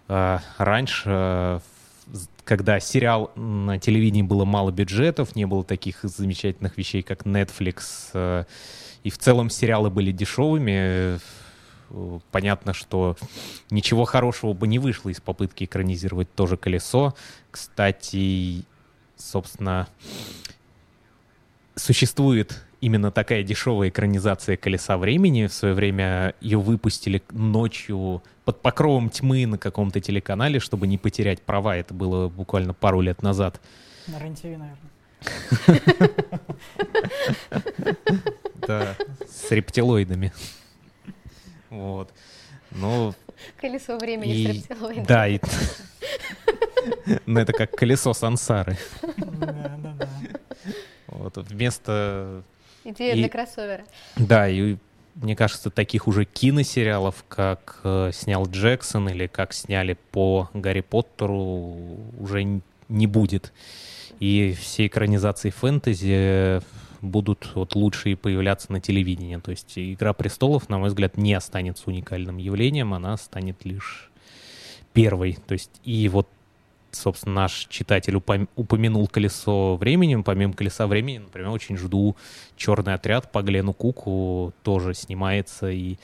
Mm-hmm. Раньше, когда сериал на телевидении было мало бюджетов, не было таких замечательных вещей, как Netflix, э, и в целом сериалы были дешевыми, понятно, что ничего хорошего бы не вышло из попытки экранизировать тоже колесо. Кстати, собственно, существует именно такая дешевая экранизация «Колеса времени». В свое время ее выпустили ночью под покровом тьмы на каком-то телеканале, чтобы не потерять права. Это было буквально пару лет назад. На рен наверное. [LAUGHS] Да, с рептилоидами. Вот. Ну, колесо времени и... с. Да, и... ну это как колесо сансары. Да, да, да. Вот, вместо... Идея для кроссовера. Да, и мне кажется, таких уже киносериалов, как э, снял Джексон или как сняли по Гарри Поттеру, уже не будет. И все экранизации фэнтези будут вот лучшие появляться на телевидении. То есть «Игра престолов», на мой взгляд, не останется уникальным явлением, она станет лишь первой. То есть и вот собственно, наш читатель упом- упомянул «Колесо времени». Помимо «Колеса времени», например, очень жду «Черный отряд» по Глену Куку, тоже снимается, и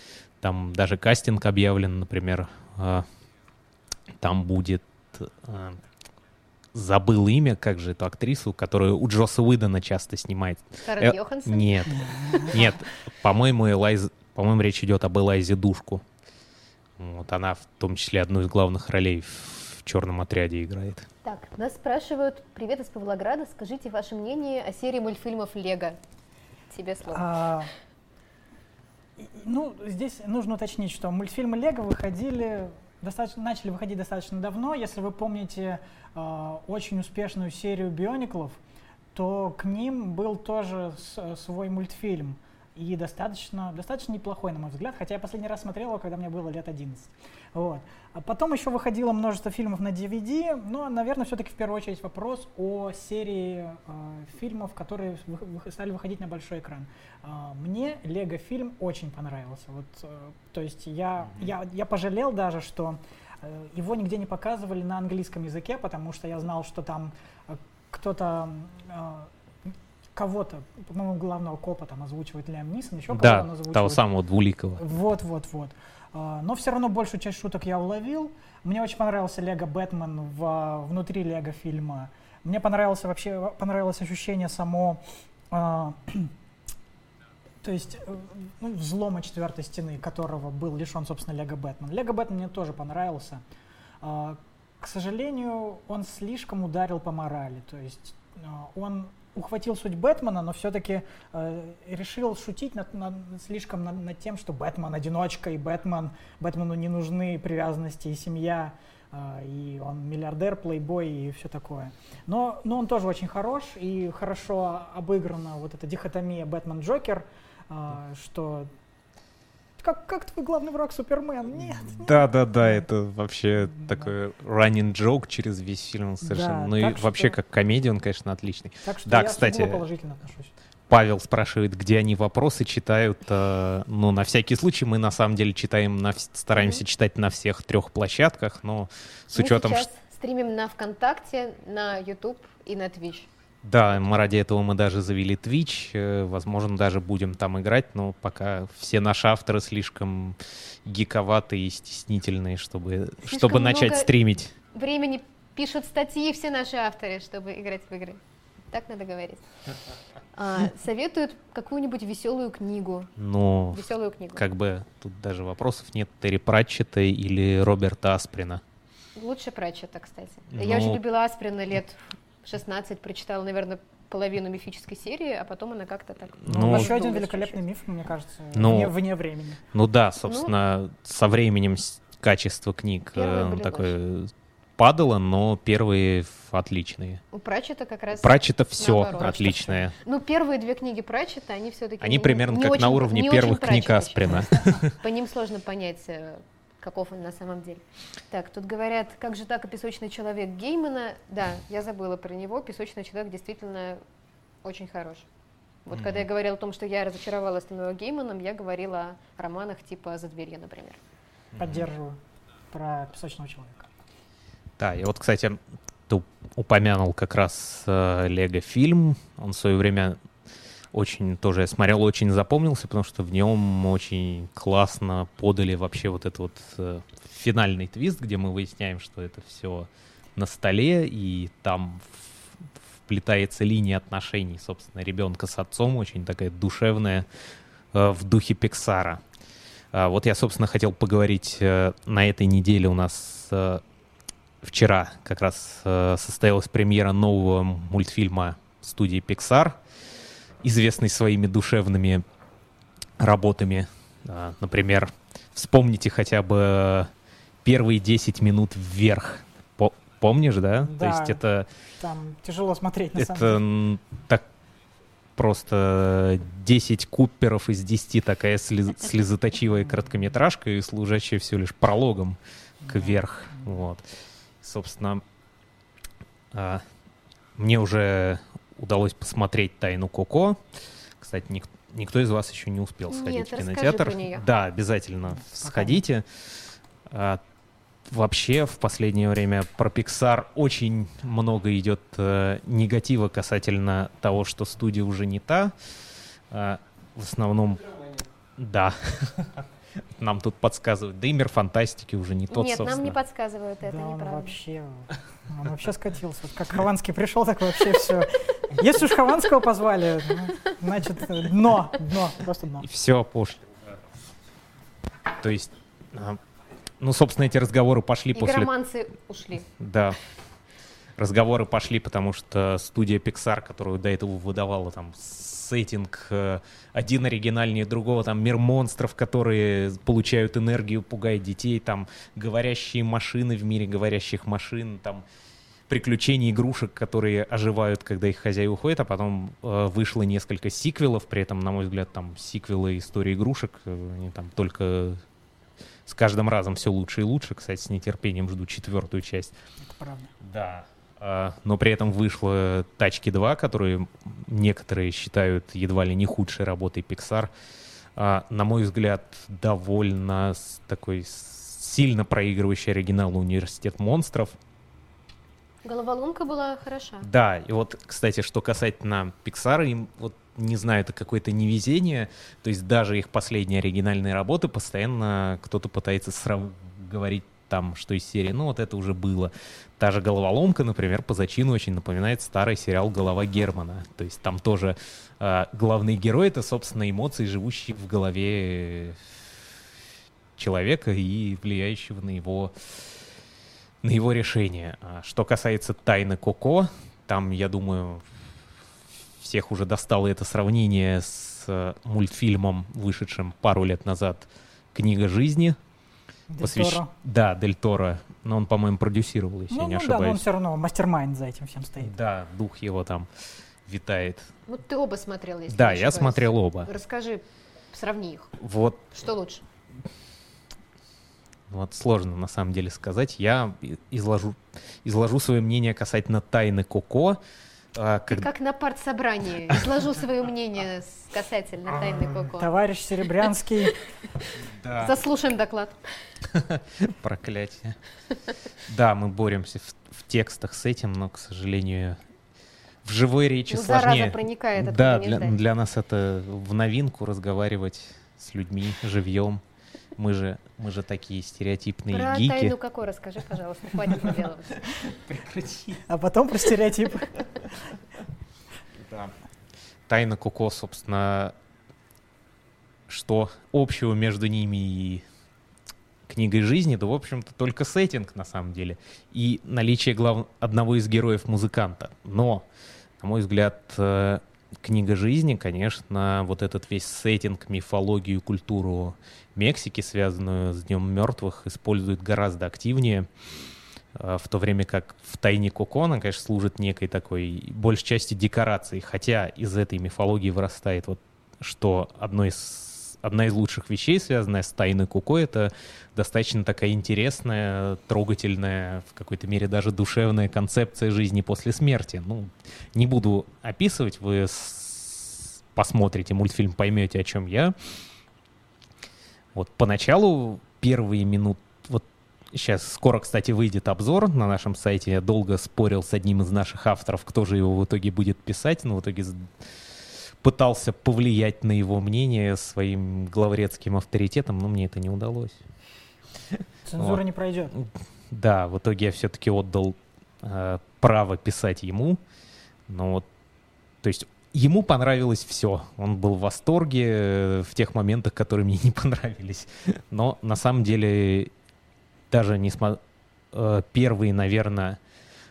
там даже кастинг объявлен, например, э, там будет... забыл имя, как же эту актрису, которую у Джоса Уидона часто снимает. Э, Йоханссон? Нет, нет, по-моему, Элайз... по-моему, речь идет об Элайзе Душку. Вот она в том числе одну из главных ролей в черном отряде играет. Так, нас спрашивают, привет из Павлограда, скажите ваше мнение о серии мультфильмов «Лего». Тебе слово. А, ну, здесь нужно уточнить, что мультфильмы Лего выходили достаточно, начали выходить достаточно давно. Если вы помните очень успешную серию Биониклов, то к ним был тоже с- свой мультфильм. И достаточно, достаточно неплохой, на мой взгляд, хотя я последний раз смотрел его, когда мне было лет 11. Вот. А потом еще выходило множество фильмов на DVD, но, наверное, все-таки в первую очередь вопрос о серии э, фильмов, которые вы- вы- стали выходить на большой экран. А, Мне Лего фильм очень понравился. Вот, э, то есть я, я, я пожалел даже, что э, его нигде не показывали на английском языке, потому что я знал, что там э, кто-то э, кого-то, по-моему, главного копа там озвучивает Лиам Нисон, еще кого-то он Да, озвучивает. того самого двуликого. Вот, вот, вот. А, Но все равно большую часть шуток я уловил. Мне очень понравился Лего Бэтмен в, внутри Лего фильма. Мне понравился вообще понравилось ощущение само, а, то есть э, ну, взлома четвертой стены, которого был лишен, собственно, Лего Бэтмен. Лего Бэтмен мне тоже понравился. А, К сожалению, он слишком ударил по морали. То есть а, он ухватил суть Бэтмена, но все-таки решил шутить над, над- слишком над, над тем, что Бэтмен одиночка, и Бэтмен, Бэтмену не нужны привязанности и семья, и он миллиардер, плейбой и все такое. Но, но он тоже очень хорош, и хорошо обыграна вот эта дихотомия Бэтмен-Джокер, а, что как, как твой главный враг Супермен? Нет, Да, да, да, это вообще такой running joke через весь фильм совершенно. Да, ну и так вообще что- как комедия он, конечно, отличный. Так что Да, я кстати, положительно отношусь. Павел спрашивает, где они вопросы читают. Э, Ну, на всякий случай мы на самом деле читаем, на, стараемся читать на всех трех площадках, но с Мы учетом, сейчас что стримим на ВКонтакте, на YouTube и на Twitch. Да, мы ради этого мы даже завели Twitch, э, возможно, даже будем там играть, но пока все наши авторы слишком гиковатые и стеснительные, чтобы, Слишком чтобы начать стримить. Времени пишут статьи все наши авторы, чтобы играть в игры. Так надо говорить. А, советуют какую-нибудь веселую книгу. Но Веселую книгу. как бы тут даже вопросов нет. Терри Пратчета или Роберта Асприна. Лучше Пратчета, кстати. Ну- Я очень любила Асприна лет 16, прочитала, наверное, половину мифической серии, а потом она как-то так... Ну, Еще один великолепный миф, мне кажется, Ну, вне, вне времени. Ну да, собственно, со временем качество книг э, такое падало, но первые отличные. У Пратчета как раз... Пратчета все наоборот. отличное. Ну, первые две книги Пратчета, они все-таки... Они примерно как на уровне первых книг Асприна. По ним сложно понять, э, каков он на самом деле. Так, тут говорят, как же так, и песочный человек Геймана. Да, я забыла про него. Песочный человек действительно очень хорош. Вот когда я говорила о том, что я разочаровалась Немо Гейманом, я говорила о романах типа «За дверью», например. Поддерживаю. Про песочного человека. Да, и вот, кстати, ты упомянул как раз э, Лего фильм. Он в свое время очень тоже я смотрел, очень запомнился, потому что в нем очень классно подали вообще вот этот вот э, финальный твист, где мы выясняем, что это все на столе, и там вплетается линия отношений, собственно, ребенка с отцом, очень такая душевная, э, в духе Пиксара. А, Вот я, собственно, хотел поговорить э, на этой неделе у нас э, вчера как раз э, состоялась премьера нового мультфильма студии Pixar, известный своими душевными работами. А, Например, вспомните хотя бы первые 10 минут вверх. По- Помнишь, да? То Да. есть это, Там тяжело смотреть, на самом это деле. м, так просто 10 куперов из 10 такая слез- [LAUGHS] слезоточивая короткометражка и служащая всего лишь прологом кверх. Вот. Собственно, а, мне уже удалось посмотреть «Тайну Коко». Кстати, ник- никто из вас еще не успел сходить Нет, в кинотеатр. Да, обязательно сходите. А, вообще, в последнее время про Pixar очень много идет э, негатива касательно того, что студия уже не та. А, в основном, да. [LAUGHS] Нам тут подсказывают. Да и мир фантастики уже не тот, Нет, нам не собственно. подсказывают это, да, он неправда. вообще, он [LAUGHS] вообще скатился. Вот как Хованский пришел, так вообще все. Если уж Хованского позвали, ну, значит, дно, дно, просто дно. И все опошло. То есть, а, ну, собственно, эти разговоры пошли после... Игроманцы ушли. Да. Разговоры пошли, потому что студия Pixar, которую до этого выдавала там сеттинг, э, один оригинальнее другого, там мир монстров, которые получают энергию, пугают детей, там говорящие машины в мире говорящих машин, там приключения игрушек, которые оживают, когда их хозяева уходят, а потом э, вышло несколько сиквелов, при этом, на мой взгляд, там сиквелы истории игрушек, э, они там только с каждым разом все лучше и лучше. Кстати, с нетерпением жду четвертую часть. Это правда. Да. А, Но при этом вышло Тачки 2, которые некоторые считают едва ли не худшей работой Pixar. А, На мой взгляд, довольно такой сильно проигрывающий оригиналу Университет монстров. Головоломка была хороша. Да, и вот, кстати, что касательно Pixar, им вот не знаю, это какое-то невезение. То есть даже их последние оригинальные работы постоянно кто-то пытается срав- говорить там, что из серии, ну вот это уже было. Та же головоломка, например, по зачину очень напоминает старый сериал «Голова Германа». То есть там тоже э, главный герой — это, собственно, эмоции, живущие в голове человека и влияющего на его на его решение. А Что касается тайны Коко, там, я думаю, всех уже достало это сравнение с э, мультфильмом, вышедшим пару лет назад «Книга жизни». Дель Посвящ- Торо. Да, Дель Торо. Но он, по-моему, продюсировал, если Ну, я не ну да, но он ошибаюсь. все равно мастер-майнд за этим всем стоит. Да, дух его там витает. Вот ты оба смотрел, если да, не я ошибаюсь. смотрел оба. Расскажи, сравни их. Вот, Что лучше? вот сложно на самом деле сказать. Я изложу, изложу свое мнение касательно тайны Коко. А, Ты как- как на партсобрании. Изложу свое мнение касательно тайны Коко. Товарищ Серебрянский. [LAUGHS] Заслушаем доклад. [LAUGHS] Проклятие. Да, мы боремся в, в текстах с этим, но, к сожалению, в живой речи Ну, зараза сложнее. проникает, откуда да, для нас это в новинку разговаривать с людьми живьем. Мы же, мы же такие стереотипные Про гики. тайну Коко расскажи, пожалуйста. Хватит выделывать. а потом про стереотипы. Да. Тайна Коко, собственно, что общего между ними и книгой жизни, да, в общем-то, только сеттинг, на самом деле, и наличие глав... одного из героев музыканта. Но, на мой взгляд, э, книга жизни, конечно, вот этот весь сеттинг, мифологию, культуру Мексики, связанную с Днем мертвых, использует гораздо активнее. Э, В то время как в «Тайне Коко» конечно, служит некой такой, большей части, декорацией. Хотя из этой мифологии вырастает вот, что одно из, одна из лучших вещей, связанная с «Тайной Коко», это достаточно такая интересная, трогательная, в какой-то мере даже душевная концепция жизни после смерти. Ну, не буду описывать, вы посмотрите мультфильм, поймете, о чем я. Вот поначалу первые минут, вот сейчас скоро, кстати, выйдет обзор на нашем сайте. Я долго спорил с одним из наших авторов, кто же его в итоге будет писать, но в итоге пытался повлиять на его мнение своим главредским авторитетом, но мне это не удалось. Цензура Вот. не пройдет. Да, в итоге я все-таки отдал э, право писать ему. Но вот, то есть ему понравилось все. Он был в восторге э, в тех моментах, которые мне [LAUGHS] не понравились. Но на самом деле даже не первые, наверное,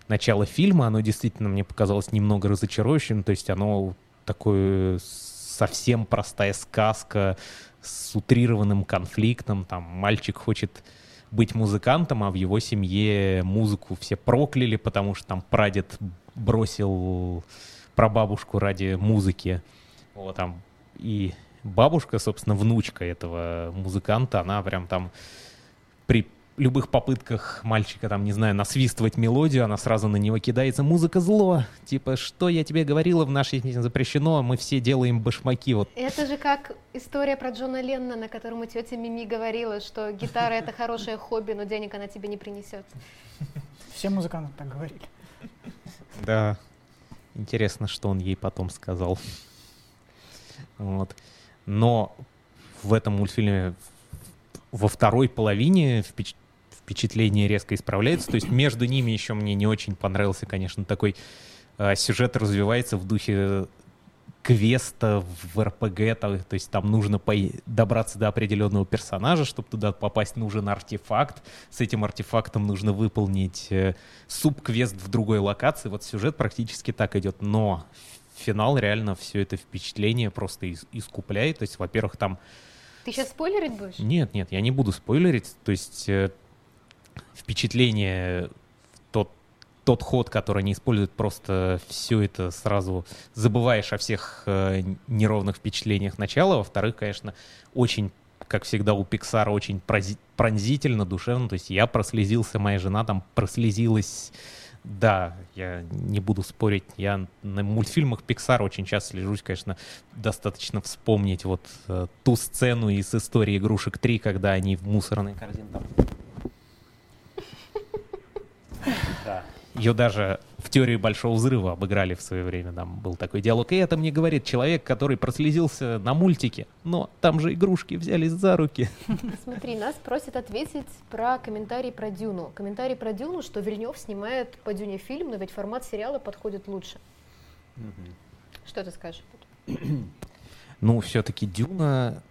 начало фильма, оно действительно мне показалось немного разочарующим. То есть оно такое совсем простая сказка с утрированным конфликтом. Там мальчик хочет быть музыкантом, а в его семье музыку все прокляли, потому что там прадед бросил прабабушку ради музыки. Вот там. И бабушка, собственно, внучка этого музыканта, она прям там при любых попытках мальчика, там, не знаю, насвистывать мелодию, она сразу на него кидается. Музыка зло. Типа, что я тебе говорила, в нашей семье запрещено, мы все делаем башмаки. Вот Это же как история про Джона Леннона, которому тетя Мими говорила, что гитара это хорошее хобби, но денег она тебе не принесет. Все музыканты так говорили. Да. Интересно, что он ей потом сказал. [LAUGHS] Вот. Но в этом мультфильме во второй половине впеч... впечатление резко исправляется. То есть между ними еще мне не очень понравился, конечно, такой э, сюжет развивается в духе квеста в РПГ, то, то есть там нужно по добраться до определенного персонажа, чтобы туда попасть, нужен артефакт. С этим артефактом нужно выполнить э, суб-квест в другой локации. Вот сюжет практически так идет, но финал реально все это впечатление просто из искупляет. То есть, во-первых, там... Ты сейчас спойлерить будешь? Нет, нет, я не буду спойлерить. То есть э, впечатление тот ход, который они используют, просто все это сразу забываешь о всех э, неровных впечатлениях начала. Во-вторых, конечно, очень, как всегда у Pixar, очень пронзительно, душевно. То есть я прослезился, моя жена там прослезилась. Да, я не буду спорить, я на мультфильмах Pixar очень часто слежусь, конечно, достаточно вспомнить вот э, ту сцену из истории игрушек 3, когда они в мусорной корзине там [LAUGHS] Ее даже в теории Большого Взрыва обыграли в свое время. Там был такой диалог. И это мне говорит человек, который прослезился на мультике. Но там же игрушки взялись за руки. [LAUGHS] Смотри, нас просят ответить про комментарий про Дюну. Комментарий про Дюну, что Вильнев снимает по Дюне фильм, но ведь формат сериала подходит лучше. Что ты скажешь? [CLEARS THROAT] Ну, все-таки Дюна,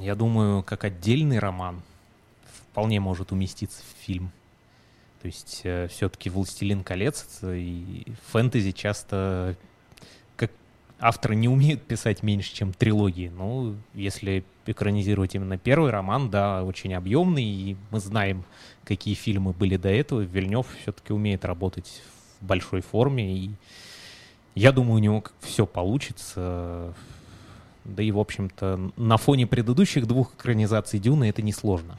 я думаю, как отдельный роман вполне может уместиться в фильм. То есть э, все-таки «Властелин колец» и фэнтези часто как авторы не умеют писать меньше, чем трилогии. Ну, если экранизировать именно первый роман, да, очень объемный, и мы знаем, какие фильмы были до этого. Вильнев все-таки умеет работать в большой форме, и я думаю, у него все получится. Да и, в общем-то, на фоне предыдущих двух экранизаций Дюны это несложно.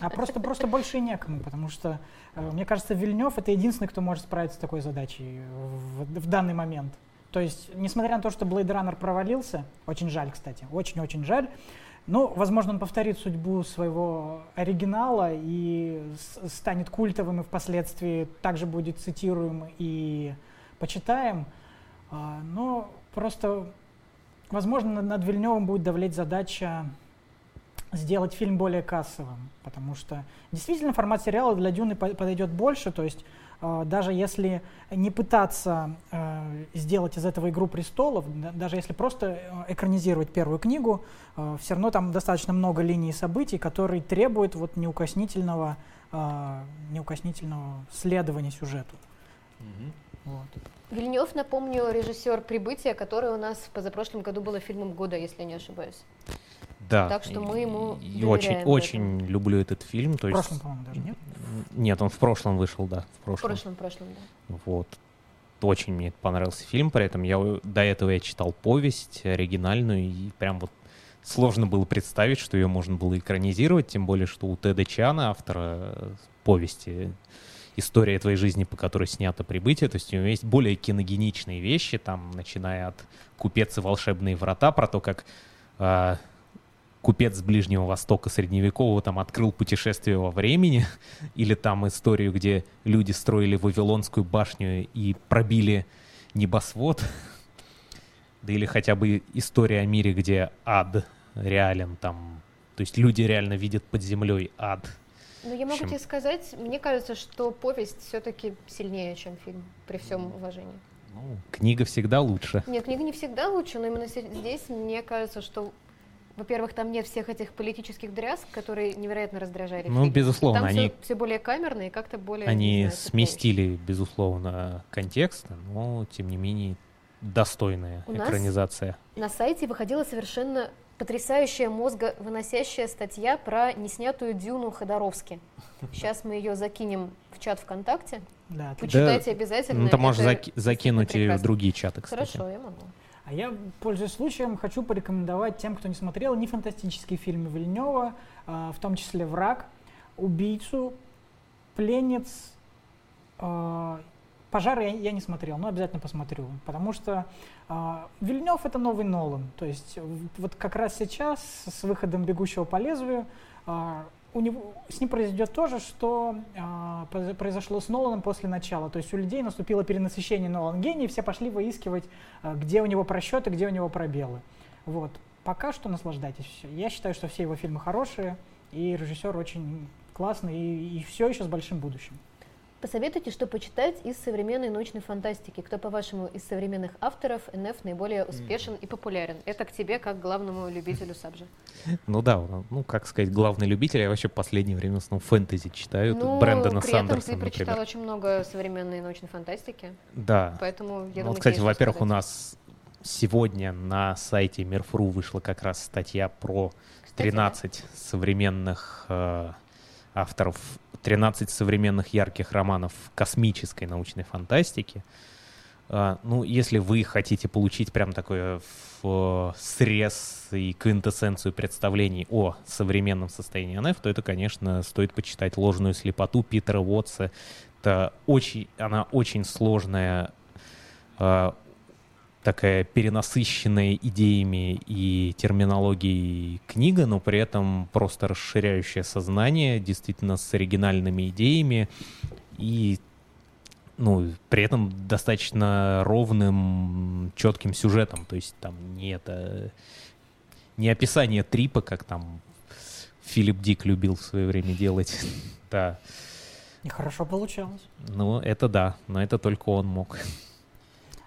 А просто, просто больше и некому, потому что, э, мне кажется, Вильнев — это единственный, кто может справиться с такой задачей в, в данный момент. То есть, несмотря на то, что Blade Runner провалился, очень жаль, кстати, очень-очень жаль, ну, возможно, он повторит судьбу своего оригинала и станет культовым и впоследствии также будет цитируем и почитаем. А, но просто возможно, над Вильневым будет давлеть задача сделать фильм более кассовым, потому что действительно формат сериала для Дюны подойдет больше, то есть э, даже если не пытаться э, сделать из этого «Игру престолов», да, даже если просто э, экранизировать первую книгу, э, все равно там достаточно много линий событий, которые требуют вот неукоснительного, э, неукоснительного следования сюжету. Mm-hmm. Вот. Вильнев, напомню, режиссер «Прибытия», который у нас в позапрошлом году было фильмом года, если не ошибаюсь. Да. Так что мы ему и очень, очень люблю этот фильм. То в прошлом, по-моему, даже нет? Нет, он в прошлом вышел, да. В прошлом. В прошлом, в прошлом, да. Вот. Очень мне понравился фильм, при этом я до этого я читал повесть оригинальную, и прям вот сложно было представить, что ее можно было экранизировать, тем более, что у Теда Чана, автора повести, история твоей жизни, по которой снято прибытие. То есть у него есть более киногеничные вещи, там, начиная от купец и волшебные врата, про то, как э, купец с Ближнего Востока средневекового там открыл путешествие во времени, [LAUGHS] или там историю, где люди строили Вавилонскую башню и пробили небосвод, [LAUGHS] да или хотя бы история о мире, где ад реален, там, то есть люди реально видят под землей ад, ну, я могу тебе сказать, мне кажется, что повесть все-таки сильнее, чем фильм, при всем уважении. Ну, книга всегда лучше. Нет, книга не всегда лучше, но именно здесь мне кажется, что во-первых, там нет всех этих политических дрязг, которые невероятно раздражали. Ну, фильм. безусловно, там они все, все более камерно и как-то более. Они знаю, сместили, безусловно, контекст, но тем не менее достойная У экранизация. Нас на сайте выходила совершенно потрясающая мозговыносящая статья про неснятую Дюну Ходоровски. Сейчас мы ее закинем в чат ВКонтакте. Да, Почитайте да, обязательно. Ну, ты можешь заки- закинуть ее в другие чаты, кстати. Хорошо, я могу. А я, пользуясь случаем, хочу порекомендовать тем, кто не смотрел, не фантастические фильмы Вильнева, а, в том числе «Враг», «Убийцу», «Пленец», а, Пожары я, я не смотрел, но обязательно посмотрю, потому что э, Вильнев это новый Нолан. То есть вот как раз сейчас с выходом «Бегущего по лезвию» э, у него, с ним произойдет то же, что э, произошло с Ноланом после начала. То есть у людей наступило перенасыщение Нолан гений, все пошли выискивать, э, где у него просчеты, где у него пробелы. Вот. Пока что наслаждайтесь. Я считаю, что все его фильмы хорошие. и режиссер очень классный и, и все еще с большим будущим. Посоветуйте, что почитать из современной научной фантастики. Кто, по-вашему, из современных авторов НФ наиболее успешен и популярен? Это к тебе, как главному любителю Сабжа. [LAUGHS] Ну да, ну как сказать, главный любитель. Я вообще в последнее время основном фэнтези читаю. Ну, Брэндона при этом ты прочитал очень много современной научной фантастики. Да. Поэтому я ну, думаю, кстати, во-первых, у нас сегодня на сайте Мирфру вышла как раз статья про кстати, 13 да. современных э, авторов 13 современных ярких романов космической научной фантастики. А, ну, если вы хотите получить прям такой срез и квинтэссенцию представлений о современном состоянии НФ, то это, конечно, стоит почитать «Ложную слепоту» Питера Уотса. Это очень, она очень сложная, а, такая перенасыщенная идеями и терминологией книга, но при этом просто расширяющая сознание, действительно с оригинальными идеями и ну, при этом достаточно ровным, четким сюжетом. То есть там не это не описание трипа, как там Филипп Дик любил в свое время делать. [LAUGHS] да. И хорошо получалось. Ну, это да, но это только он мог.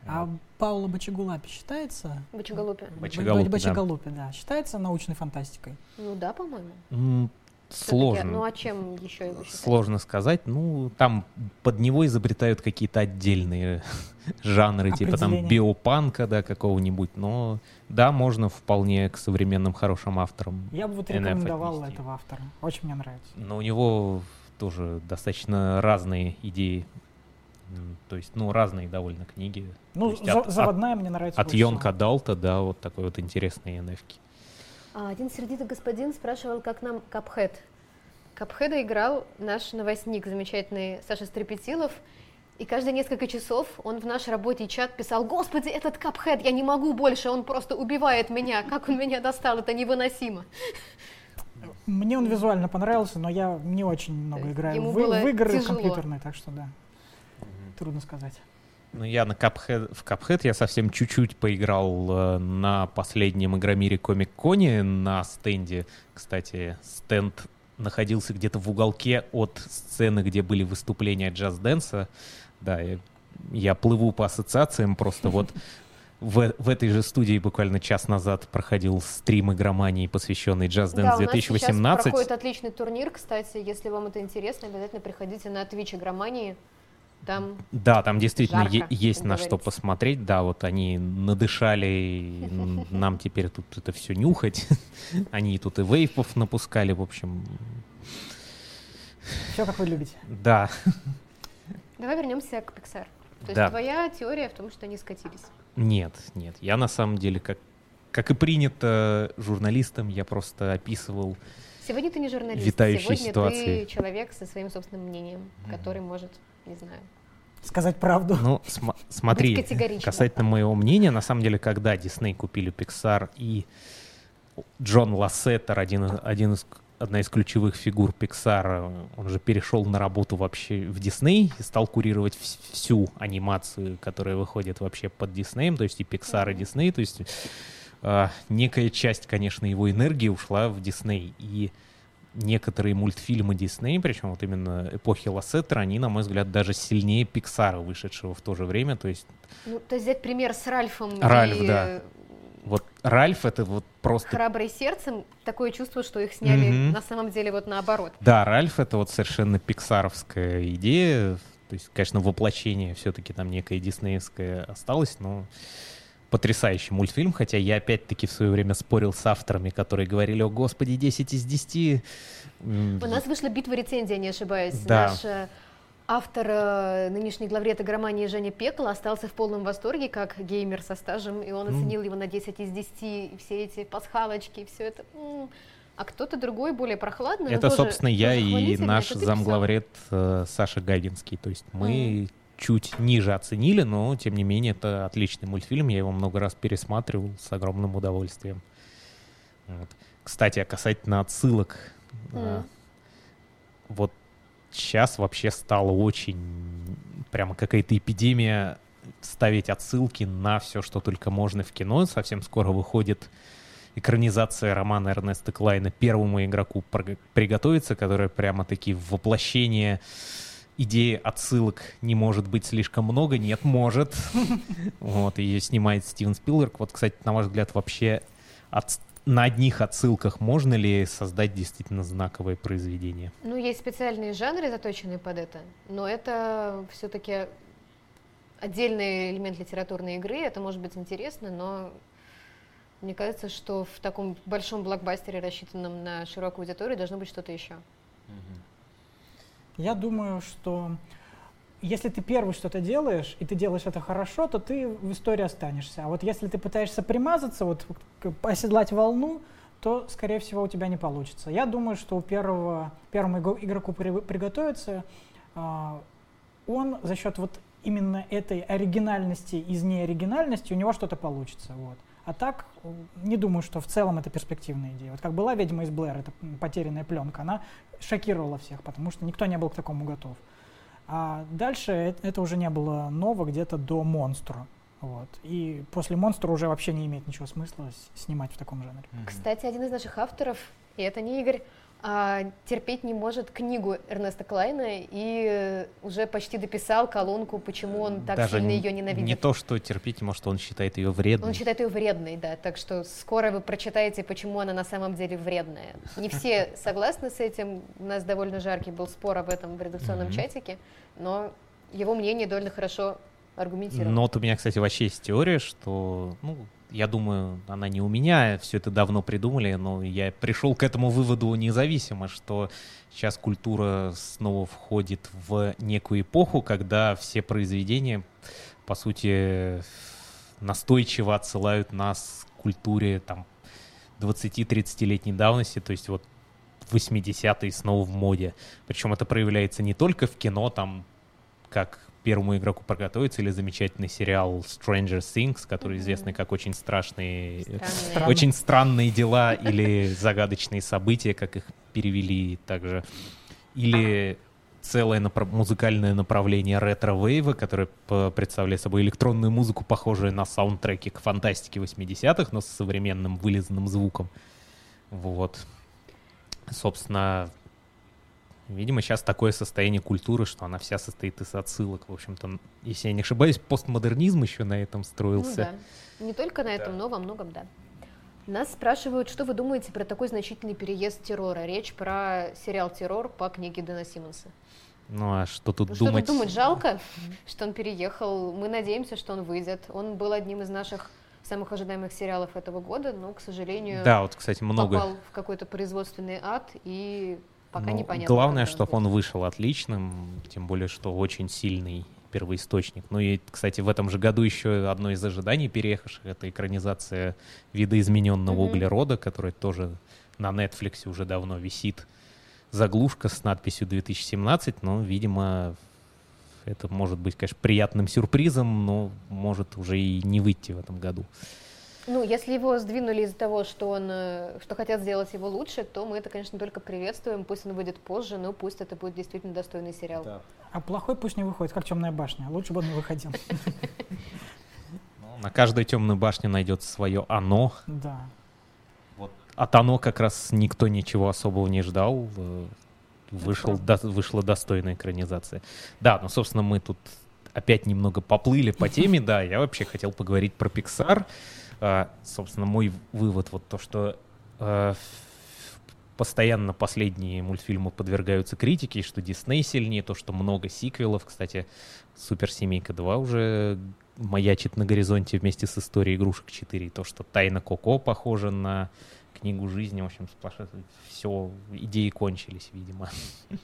А Паула Бачагалупи считается? Бачагалупи. Бачагалупи, Бачагалупи да. да. Считается научной фантастикой? Ну да, по-моему. Mm, сложно. Ну а чем еще его считать? Сложно сказать. Ну, там под него изобретают какие-то отдельные [LAUGHS] жанры, типа там биопанка, да, какого-нибудь. Но да, можно вполне к современным хорошим авторам. Я бы вот рекомендовал этого автора. Очень мне нравится. Но у него тоже достаточно разные идеи то есть, ну, разные довольно книги. Ну, есть, от, заводная от, мне нравится. От Йонка Далта, да, вот такой вот интересный nf а, Один сердитый господин спрашивал, как нам Капхед. Капхеда играл наш новостник, замечательный Саша Стрепетилов. И каждые несколько часов он в наш рабочий чат писал, «Господи, этот Капхед, я не могу больше, он просто убивает меня, как он меня достал, это невыносимо». Мне он визуально понравился, но я не очень много играю в, в игры тяжело. компьютерные, так что да трудно сказать. Ну, я на Cuphead, в Cuphead я совсем чуть-чуть поиграл э, на последнем Игромире Комик-Коне на стенде. Кстати, стенд находился где-то в уголке от сцены, где были выступления джаз-дэнса. Да, я, я плыву по ассоциациям, просто вот [LAUGHS] в, в этой же студии буквально час назад проходил стрим игромании, посвященный Jazz Dance да, 2018. У нас сейчас проходит отличный турнир, кстати, если вам это интересно, обязательно приходите на Twitch игромании. Там да, там действительно жарко, есть на что посмотреть. Да, вот они надышали, [LAUGHS] нам теперь тут это все нюхать. [LAUGHS] Они тут и вейпов напускали, в общем. Все, как вы любите. Да. Давай вернемся к Pixar. То да. есть твоя теория в том, что они скатились? Нет, нет. Я на самом деле, как, как и принято журналистам, я просто описывал Сегодня ты не журналист. Витающие Сегодня ситуации. ты человек со своим собственным мнением, mm-hmm. который может не знаю. Сказать правду. Ну, см- смотри, касательно моего мнения, на самом деле, когда Дисней купили Pixar и Джон Лассетер, один, один из одна из ключевых фигур Pixar, он же перешел на работу вообще в Дисней и стал курировать всю анимацию, которая выходит вообще под Диснеем, то есть и Pixar, и Дисней, то есть э, некая часть, конечно, его энергии ушла в Дисней, и некоторые мультфильмы Дисней, причем вот именно эпохи Лассетера, они, на мой взгляд, даже сильнее Пиксара, вышедшего в то же время. То есть, ну, то есть взять пример с Ральфом. Ральф, и... да. Вот Ральф это вот просто... Храбрый сердцем, такое чувство, что их сняли mm-hmm. на самом деле вот наоборот. Да, Ральф это вот совершенно пиксаровская идея. То есть, конечно, воплощение все-таки там некое диснеевское осталось, но потрясающий мультфильм, хотя я опять-таки в свое время спорил с авторами, которые говорили, о господи, 10 из 10. У нас вышла битва рецензий, не ошибаюсь. Да. Наш э, автор э, нынешней главред игромании Женя Пекл остался в полном восторге, как геймер со стажем, и он оценил mm. его на 10 из 10, и все эти пасхалочки, все это... А кто-то другой, более прохладный. Это, тоже, собственно, я и наш замглавред э, Саша Гайдинский. То есть мы mm чуть ниже оценили, но тем не менее это отличный мультфильм, я его много раз пересматривал с огромным удовольствием. Вот. Кстати, а касательно отсылок, mm. вот сейчас вообще стало очень прямо какая-то эпидемия ставить отсылки на все, что только можно в кино. Совсем скоро выходит экранизация романа Эрнеста Клайна первому игроку приготовиться, которая прямо-таки воплощение идеи отсылок не может быть слишком много. Нет, может. Вот, ее снимает Стивен Спилберг. Вот, кстати, на ваш взгляд, вообще от, на одних отсылках можно ли создать действительно знаковое произведение? Ну, есть специальные жанры, заточенные под это, но это все-таки отдельный элемент литературной игры, это может быть интересно, но мне кажется, что в таком большом блокбастере, рассчитанном на широкую аудиторию, должно быть что-то еще. Я думаю, что если ты первый что-то делаешь, и ты делаешь это хорошо, то ты в истории останешься. А вот если ты пытаешься примазаться, вот оседлать волну, то, скорее всего, у тебя не получится. Я думаю, что у первого, первому игроку приготовиться, а, он за счет вот именно этой оригинальности из неоригинальности у него что-то получится. Вот. А так, не думаю, что в целом это перспективная идея. Вот как была «Ведьма из Блэр», это потерянная пленка, она шокировала всех, потому что никто не был к такому готов. А дальше это уже не было ново где-то до «Монстра». Вот. И после «Монстра» уже вообще не имеет ничего смысла снимать в таком жанре. Кстати, один из наших авторов, и это не Игорь, терпеть не может книгу Эрнеста Клайна и уже почти дописал колонку, почему он так Даже сильно ее ненавидит. Не то, что терпеть, может, он считает ее вредной. Он считает ее вредной, да. Так что скоро вы прочитаете, почему она на самом деле вредная. Не все [LAUGHS] согласны с этим. У нас довольно жаркий был спор об этом в редакционном mm-hmm. чатике, но его мнение довольно хорошо аргументировано. Но вот у меня, кстати, вообще есть теория, что ну, я думаю, она не у меня, все это давно придумали, но я пришел к этому выводу независимо, что сейчас культура снова входит в некую эпоху, когда все произведения, по сути, настойчиво отсылают нас к культуре там 20-30-летней давности, то есть вот 80-е снова в моде. Причем это проявляется не только в кино, там, как первому игроку подготовиться, или замечательный сериал Stranger Things, который mm-hmm. известный как очень страшные, Странные. очень странные дела или загадочные события, как их перевели также, или целое напра- музыкальное направление ретро-вейва, которое представляет собой электронную музыку, похожую на саундтреки к фантастике 80-х, но с современным вылизанным звуком. Вот. Собственно, Видимо, сейчас такое состояние культуры, что она вся состоит из отсылок. В общем-то, если я не ошибаюсь, постмодернизм еще на этом строился. Ну, да. Не только на этом, да. но во многом да. Нас спрашивают, что вы думаете про такой значительный переезд террора. Речь про сериал «Террор» по книге Дэна Симмонса. Ну а что тут ну, думать? Что тут думать? Жалко, что он переехал. Мы надеемся, что он выйдет. Он был одним из наших самых ожидаемых сериалов этого года, но, к сожалению, да, вот, кстати, много. попал в какой-то производственный ад и Пока ну, непонятно. Главное, чтобы он вышел отличным, тем более, что очень сильный первоисточник. Ну и, кстати, в этом же году еще одно из ожиданий переехавших — это экранизация видоизмененного mm-hmm. углерода, которая тоже на Netflix уже давно висит. Заглушка с надписью 2017, но, видимо, это может быть, конечно, приятным сюрпризом, но может уже и не выйти в этом году. Ну, если его сдвинули из-за того, что он, э, что хотят сделать его лучше, то мы это, конечно, только приветствуем. Пусть он выйдет позже, но пусть это будет действительно достойный сериал. Да. А плохой пусть не выходит, как темная башня. Лучше бы он не выходил. [LAUGHS] Ну, на каждой темной башне найдется свое оно. Да. Вот от оно как раз никто ничего особого не ждал. Э, вышел, до, вышла достойная экранизация. Да, ну, собственно, мы тут опять немного поплыли по теме, да, я вообще хотел поговорить про Pixar. А, собственно, мой вывод вот то, что а, постоянно последние мультфильмы подвергаются критике, что Дисней сильнее, то, что много сиквелов. Кстати, Суперсемейка 2 уже маячит на горизонте вместе с историей игрушек 4. То, что Тайна Коко похожа на книгу жизни, в общем, все, идеи кончились, видимо. [LAUGHS]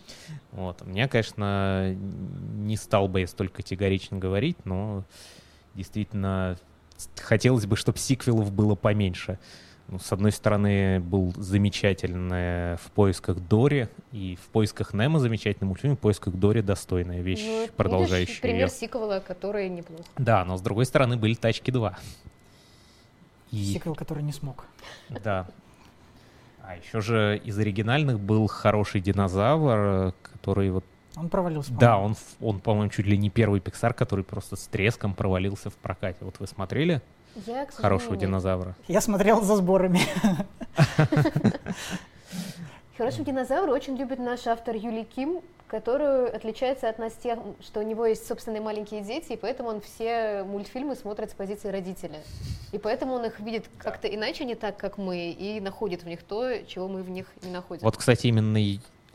Вот. Меня, конечно, не стал бы я столь категорично говорить, но действительно хотелось бы, чтобы сиквелов было поменьше. Ну, с одной стороны, был замечательный в поисках Дори, и в поисках Немо замечательный мультфильм, в поисках Дори достойная вещь, ну, продолжающая видишь, пример ее. сиквела, который неплохо. Да, но с другой стороны были Тачки 2. И... Сиквел, который не смог. Да. А еще же из оригинальных был хороший динозавр, который вот Он провалился. Да, по-моему. он, ф- он, по-моему, чуть ли не первый Pixar, который просто с треском провалился в прокате. Вот вы смотрели Я, к «Хорошего динозавра»? Я смотрел за сборами. [LAUGHS] Хороший динозавр очень любит наш автор Юлий Ким, которую отличается от нас тем, что у него есть собственные маленькие дети, и поэтому он все мультфильмы смотрит с позиции родителя. И поэтому он их видит как-то иначе, не так, как мы, и находит в них то, чего мы в них не находим. Вот, кстати, именно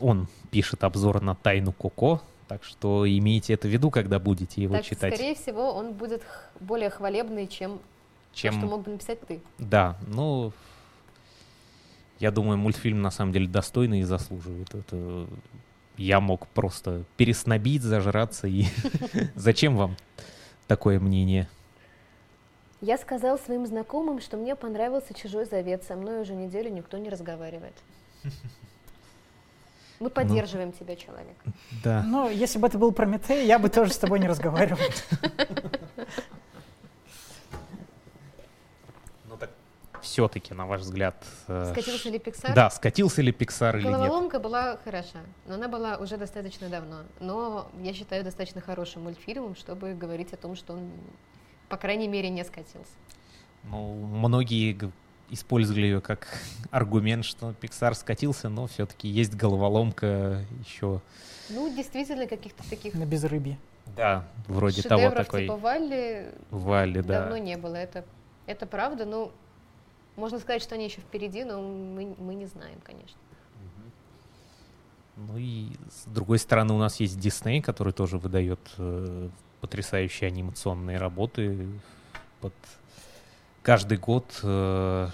он пишет обзор на «Тайну Коко», так что имейте это в виду, когда будете его так, читать. скорее всего, он будет более хвалебный, чем, чем... то, что мог бы написать ты. Да, ну, я думаю, мультфильм на самом деле достойный и заслуживает. Это я мог просто переснобить, зажраться и [LAUGHS] зачем вам такое мнение? Я сказал своим знакомым, что мне понравился «Чужой завет», со мной уже неделю никто не разговаривает. [LAUGHS] Мы поддерживаем тебя, человек. Да. Ну, если бы это был Прометей, я бы тоже с тобой не разговаривал. [LAUGHS] Ну так все-таки, на ваш взгляд, э, Скатился ли Pixar? да, скатился ли Pixar или нет? Головоломка была хороша, но она была уже достаточно давно. Но я считаю достаточно хорошим мультфильмом, чтобы говорить о том, что он, по крайней мере, не скатился. Ну, многие использовали ее как [LAUGHS] аргумент, что Pixar скатился, но все-таки есть головоломка еще. Ну, действительно, каких-то таких На безрыбье. Да, вроде того шедевров такой типа Валли Вали, да. давно не было. Это, это правда, ну, можно сказать, что они еще впереди, но мы, мы не знаем, конечно. Ну и с другой стороны у нас есть Дисней, который тоже выдает э, потрясающие анимационные работы. Вот каждый год э,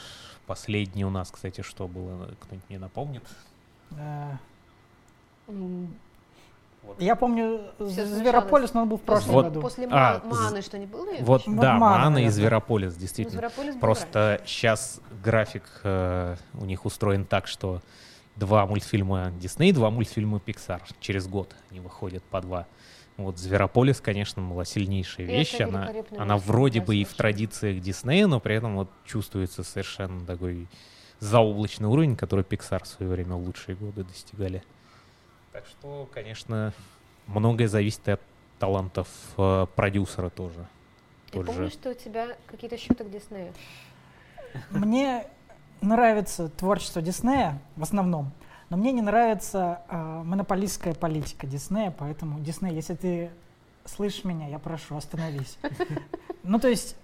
последний у нас, кстати, что было, кто-нибудь мне напомнит? Э, Вот. Я помню Всё Зверополис, но он был в прошлом Вот. году. После А, Ма- Маны что-нибудь было? Вот, Ну, да, Мана, Мана и. Зверополис, Ну, действительно. Зверополис был Просто сейчас график э, у них устроен так, что два мультфильма Disney, два мультфильма Pixar. Через год они выходят по два. Вот Зверополис, конечно, была сильнейшая И вещь. Она, она вроде бы и в традициях Диснея, но при этом вот чувствуется совершенно такой заоблачный уровень, который Pixar в свое время в лучшие годы достигали. Так что, конечно, многое зависит от талантов э, продюсера тоже. Я Тот помню, же. что у тебя какие-то счеты к Диснею. Мне нравится творчество Диснея в основном, но мне не нравится э, монополистская политика Диснея, поэтому, Дисней, если ты слышишь меня, я прошу, остановись. [LAUGHS] Ну, то есть,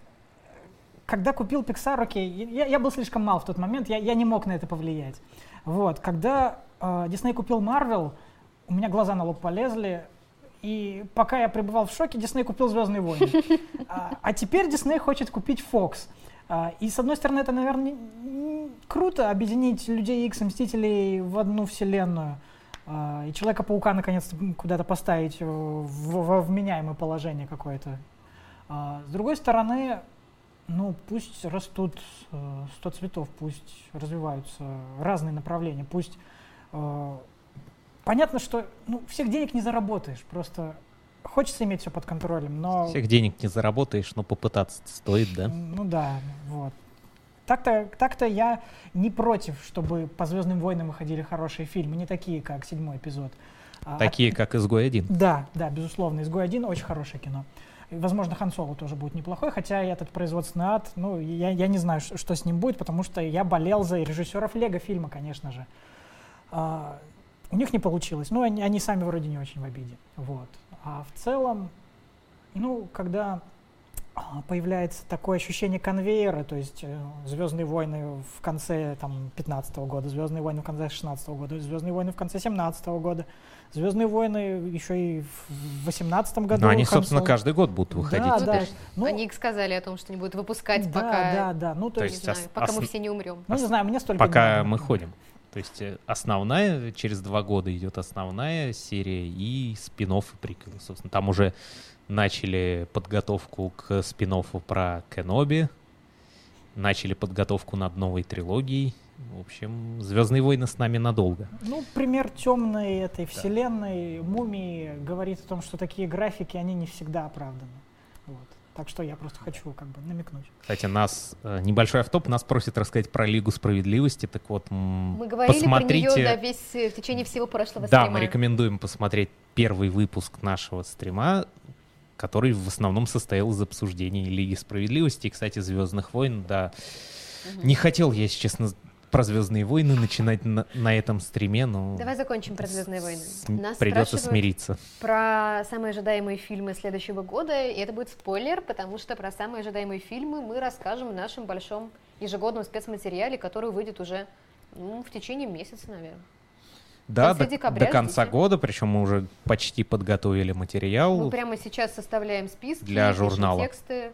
когда купил Pixar, окей, я, был слишком мал в тот момент, я, я не мог на это повлиять. Вот, когда э, Дисней купил Marvel, у меня глаза на лоб полезли, и пока я пребывал в шоке, Дисней купил Звездные войны. [LAUGHS] А, а теперь Дисней хочет купить Fox. А, И с одной стороны, это, наверное, круто объединить людей X Мстителей в одну вселенную. А, И Человека-паука наконец-то куда-то поставить э, в, вменяемое положение какое-то. А, С другой стороны, ну пусть растут э, 100 цветов, пусть развиваются разные направления, пусть э, понятно, что ну, всех денег не заработаешь, просто хочется иметь все под контролем, но Всех денег не заработаешь, но попытаться стоит, да? ну да, вот. Так-то, так-то я не против, чтобы по Звездным войнам выходили хорошие фильмы, не такие, как седьмой эпизод. А, Такие, как «Изгой один». Да, да, безусловно. «Изгой один» очень хорошее кино. И, возможно, Хан Соло тоже будет неплохой, хотя этот производственный ад, ну, я, я не знаю, ш- что с ним будет, потому что я болел за режиссеров Лего фильма, конечно же. А, у них не получилось. Ну, они, они сами вроде не очень в обиде. Вот. А в целом, ну, когда а, появляется такое ощущение конвейера, то есть Звездные войны в конце там, 15 года, Звездные войны в конце 16 года, Звездные войны в конце 17 года, Звездные войны еще и в 18 году. Но они, Хан собственно, каждый год будут выходить. Да, Ну, да. Ну, Они сказали о том, что не будут выпускать, да, пока, да, да. Ну, то, То не есть, знаю, ос- пока мы все не умрем. ну, не ос- знаю, мне столько не Пока надо. мы ходим. То есть э, основная, через два года идет основная серия и спин и приквелы. Собственно, там уже начали подготовку к спин про Кеноби, начали подготовку над новой трилогией. В общем, Звездные войны с нами надолго. Ну, пример темной этой вселенной, мумии, говорит о том, что такие графики, они не всегда оправданы. Вот. Так что я просто хочу как бы намекнуть. Кстати, нас э, небольшой автоп нас просит рассказать про Лигу справедливости. Так вот, мы говорили посмотрите... про нее да, весь, в течение всего прошлого да, стрима. Да, мы рекомендуем посмотреть первый выпуск нашего стрима, который в основном состоял из обсуждений Лиги справедливости и, кстати, Звездных войн. Да, угу. не хотел я, если честно, про Звездные войны начинать на, на этом стриме, но... Давай закончим про Звездные войны. Нас придется смириться. Про самые ожидаемые фильмы следующего года, и это будет спойлер, потому что про самые ожидаемые фильмы мы расскажем в нашем большом ежегодном спецматериале, который выйдет уже ну, в течение месяца, наверное. Да, до, до конца ждите. года, причем мы уже почти подготовили материал. Мы прямо сейчас составляем списки, для журнала. тексты.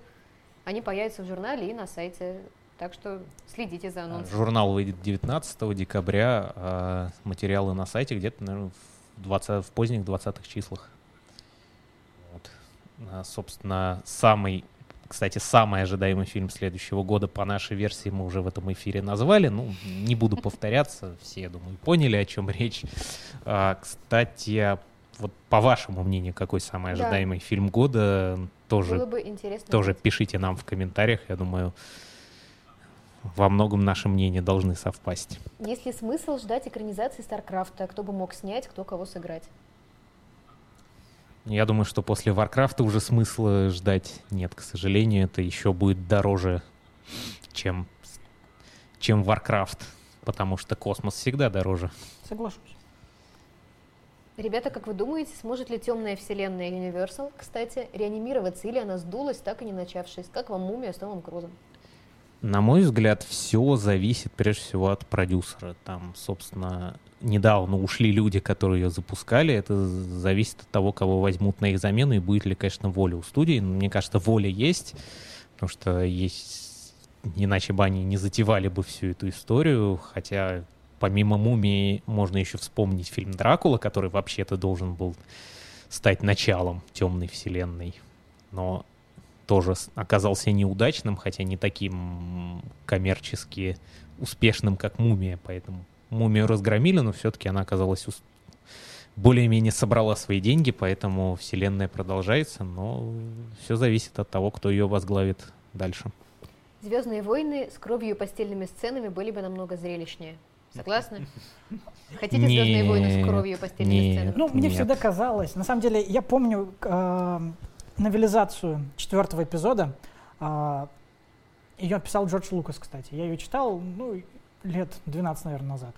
Они появятся в журнале и на сайте так что следите за анонсом. Журнал выйдет 19 декабря, а материалы на сайте где-то, наверное, в, 20, в поздних 20-х числах. Вот. А, собственно, самый, кстати, самый ожидаемый фильм следующего года по нашей версии мы уже в этом эфире назвали. Ну, не буду [LAUGHS] повторяться, все, я думаю, поняли, о чем речь. А, кстати, вот по вашему мнению, какой самый ожидаемый да. фильм года? Тоже, Было бы интересно. Тоже пишите нам в комментариях, я думаю, во многом наши мнения должны совпасть. Есть ли смысл ждать экранизации Старкрафта? Кто бы мог снять, кто кого сыграть? Я думаю, что после Варкрафта уже смысла ждать нет, к сожалению. Это еще будет дороже, чем, чем Варкрафт, потому что космос всегда дороже. Соглашусь. Ребята, как вы думаете, сможет ли темная вселенная Universal, кстати, реанимироваться, или она сдулась, так и не начавшись? Как вам «Мумия» с Томом Крузом? На мой взгляд, все зависит прежде всего от продюсера. Там, собственно, недавно ушли люди, которые ее запускали. Это зависит от того, кого возьмут на их замену и будет ли, конечно, воля у студии. Но мне кажется, воля есть, потому что есть... Иначе бы они не затевали бы всю эту историю, хотя помимо «Мумии» можно еще вспомнить фильм «Дракула», который вообще-то должен был стать началом темной вселенной. Но тоже оказался неудачным, хотя не таким коммерчески успешным, как «Мумия», поэтому «Мумию» разгромили, но все-таки она оказалась ус... более-менее собрала свои деньги, поэтому вселенная продолжается, но все зависит от того, кто ее возглавит дальше. Звездные войны с кровью и постельными сценами были бы намного зрелищнее. Согласны? Хотите Звездные войны с кровью и постельными сценами? Ну, мне всегда казалось. На самом деле, я помню а, новелизацию четвертого эпизода. А, ее писал Джордж Лукас, кстати. Я ее читал, ну, лет 12, наверное, назад.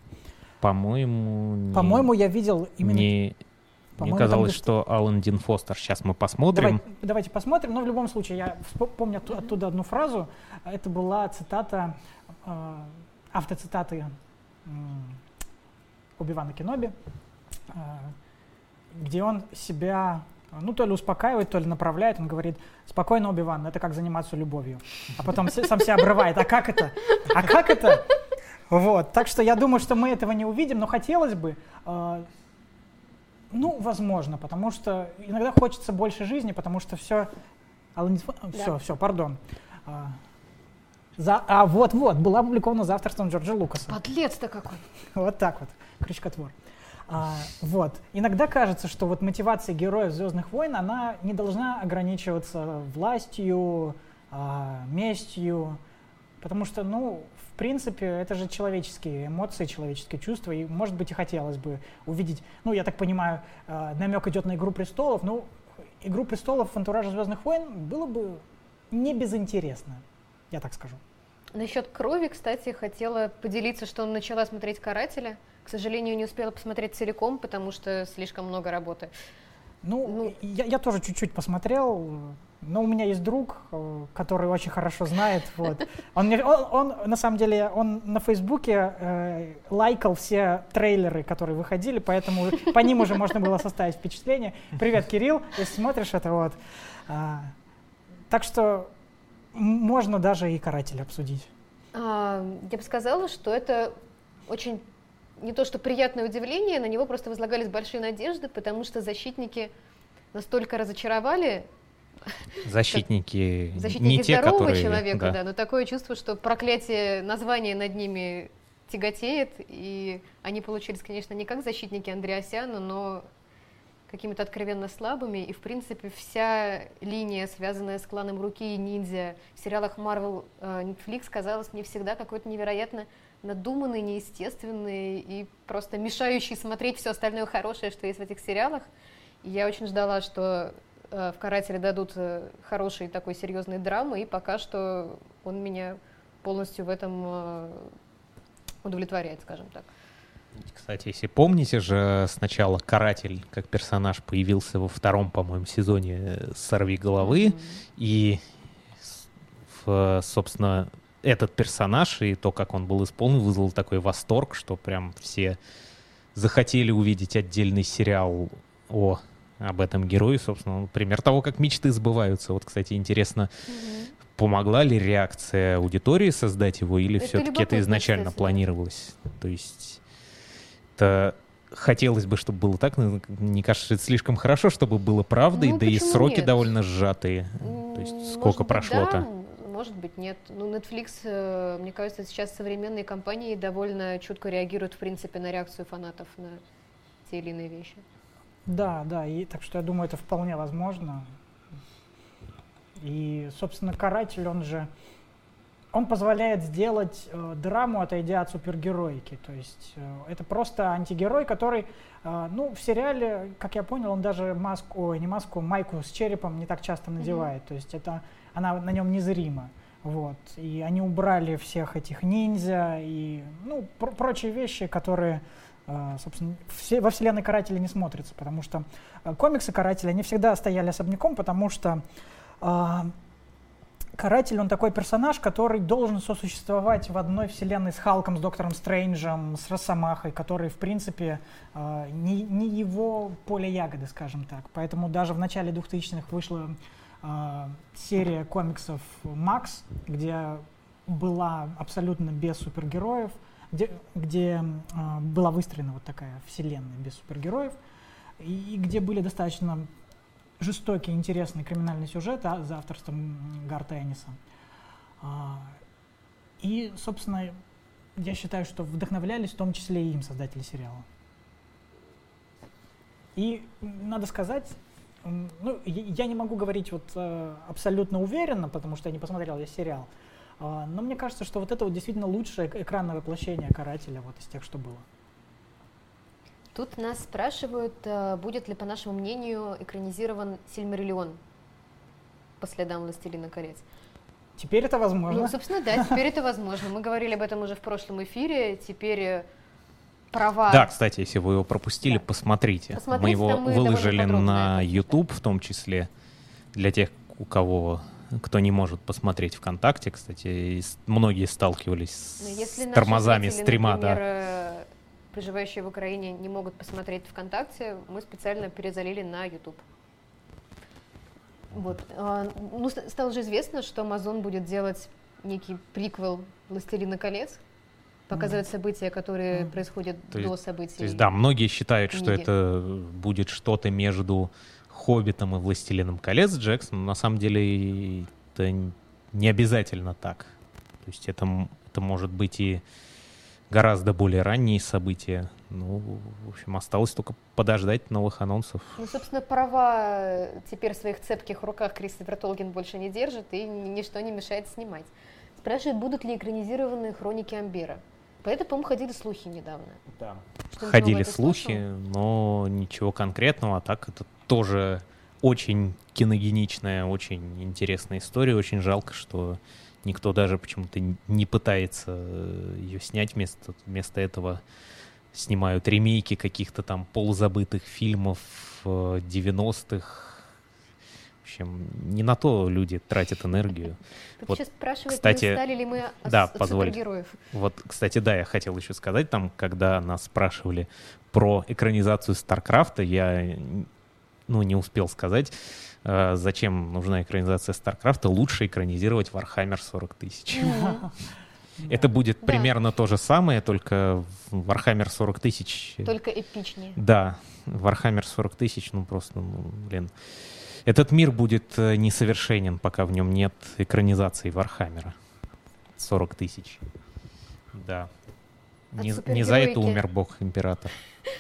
По-моему... По-моему, я видел именно... Не... Мне казалось, там, что Алан Дин Фостер. Сейчас мы посмотрим. Давай, давайте посмотрим. Но в любом случае, я помню оттуда одну фразу. Это была цитата, э, автоцитаты э, Оби-Вана Кеноби, э, где он себя ну, то ли успокаивает, то ли направляет. Он говорит, спокойно, Оби-Ван, это как заниматься любовью. А потом сам себя обрывает. А как это? А как это? Вот. Так что я думаю, что мы этого не увидим, но хотелось бы. Э, ну, возможно, потому что иногда хочется больше жизни, потому что все... Да. Все, все, пардон. А, за, а вот-вот, была опубликована за авторством Джорджа Лукаса. Подлец-то какой. Вот так вот, крючкотвор. А, вот. Иногда кажется, что вот мотивация героев Звездных войн, она не должна ограничиваться властью, а, местью, потому что, ну, в принципе, это же человеческие эмоции, человеческие чувства, и, может быть, и хотелось бы увидеть, ну, я так понимаю, а, намек идет на «Игру престолов», ну, «Игру престолов» в антураже «Звездных войн» было бы не безинтересно, я так скажу. Насчет крови, кстати, хотела поделиться, что начала смотреть «Карателя», к сожалению, не успела посмотреть целиком, потому что слишком много работы. Ну, ну я, я тоже чуть-чуть посмотрел, но у меня есть друг, э, который очень хорошо знает. [LAUGHS] Вот. Он, мне, он, он, на самом деле, он на Фейсбуке э, лайкал все трейлеры, которые выходили, поэтому по ним уже можно было составить впечатление. Привет, Кирилл, если смотришь это, вот. А, так что можно даже и «Каратель» обсудить. А, я бы сказала, что это очень не то что приятное удивление, на него просто возлагались большие надежды, потому что защитники настолько разочаровали. Защитники, [LAUGHS] защитники не те, которые, человека, да. да, но такое чувство, что проклятие названия над ними тяготеет, и они получились, конечно, не как защитники Андреасяна, но какими-то откровенно слабыми, и, в принципе, вся линия, связанная с кланом Руки и Ниндзя в сериалах Marvel э, Netflix казалась мне всегда какой-то невероятно надуманный, неестественный и просто мешающий смотреть все остальное хорошее, что есть в этих сериалах. И я очень ждала, что э, в «Карателе» дадут э, хороший такой серьезный драмы, и пока что он меня полностью в этом э, удовлетворяет, скажем так. Кстати, если помните же, сначала Каратель как персонаж появился во втором, по-моему, сезоне «Сорви головы», mm-hmm. и, в, собственно, этот персонаж и то, как он был исполнен, вызвал такой восторг, что прям все захотели увидеть отдельный сериал о об этом герое, собственно, пример того, как мечты сбываются. Вот, кстати, интересно, mm-hmm. помогла ли реакция аудитории создать его, или все-таки это изначально планировалось? То есть это хотелось бы, чтобы было так, но мне кажется, это слишком хорошо, чтобы было правдой, ну, да и сроки нет? довольно сжатые. То есть сколько прошло-то? Да, может быть, нет. Ну, Netflix, э, мне кажется, сейчас современные компании довольно чутко реагируют, в принципе, на реакцию фанатов на те или иные вещи. Да, да, и так что я думаю, это вполне возможно. И, собственно, каратель, он же, он позволяет сделать э, драму, отойдя от супергероики. То есть э, это просто антигерой, который, э, ну, в сериале, как я понял, он даже маску, ой, не маску, майку с черепом не так часто надевает. Mm-hmm. То есть это она на нем незрима. Вот. И они убрали всех этих ниндзя и ну, пр- прочие вещи, которые, э, собственно, все, во вселенной Карателя не смотрятся, потому что э, комиксы Карателя, они всегда стояли особняком, потому что э, Каратель, он такой персонаж, который должен сосуществовать в одной вселенной с Халком, с Доктором Стрэнджем, с Росомахой, который, в принципе, э, не, не его поле ягоды, скажем так. Поэтому даже в начале 2000-х вышло э, серия комиксов «Макс», где была абсолютно без супергероев, где, где э, была выстроена вот такая вселенная без супергероев, и, и где были достаточно жестокий, интересный криминальный сюжет а, за авторством Гарта Энниса. А, и, собственно, я считаю, что вдохновлялись в том числе и им создатели сериала. И надо сказать, ну, я не могу говорить вот э, абсолютно уверенно, потому что я не посмотрел я сериал. А, но мне кажется, что вот это вот действительно лучшее экранное воплощение карателя вот из тех, что было. Тут нас спрашивают, э, будет ли, по нашему мнению, экранизирован Сильмариллион по следам «Властелина колец». Теперь это возможно. Ну, собственно, да, теперь [LAUGHS] это возможно. Мы говорили об этом уже в прошлом эфире. Теперь э, права. Да, кстати, если вы его пропустили, да. посмотрите. посмотрите. Мы его мы выложили на YouTube в том числе для тех, у кого кто не может посмотреть ВКонтакте, кстати, многие сталкивались с ну, тормозами стрима, например, да. Э, проживающие в Украине не могут посмотреть ВКонтакте, мы специально перезалили на YouTube. Вот. А, ну, стало же известно, что Amazon будет делать некий приквел «Властелина колец», показывать события, которые происходят то до есть, событий. То есть, да, многие считают, книги. что это будет что-то между «Хоббитом» и «Властелином колец» Джексон, но на самом деле это не обязательно так. То есть это, это может быть и гораздо более ранние события. Ну, в общем, осталось только подождать новых анонсов. Ну, собственно, права теперь в своих цепких руках Кристофер Толкин больше не держит, и ничто не мешает снимать. Спрашивает, будут ли экранизированы хроники Амбера. По этому, по-моему, ходили слухи недавно. Да. Что ходили слухи, слышал? но ничего конкретного. А так это тоже очень киногеничная, очень интересная история. Очень жалко, что никто даже почему-то не пытается ее снять. Вместо, вместо этого снимают ремейки каких-то там полузабытых фильмов 90-х, общем, не на то люди тратят энергию. Тут вот, сейчас спрашивают, кстати, не стали ли мы да, супергероев. Вот, кстати, да, я хотел еще сказать, там, когда нас спрашивали про экранизацию Старкрафта, я ну, не успел сказать, э, зачем нужна экранизация Старкрафта, лучше экранизировать Вархаммер 40 тысяч. [LAUGHS] Это будет да. примерно то же самое, только Warhammer 40 тысяч. Только эпичнее. Да, Warhammer 40 тысяч, ну просто, ну, блин. Этот мир будет э, несовершенен, пока в нем нет экранизации Вархаммера. 40 тысяч. Да. Не, не за это умер бог император.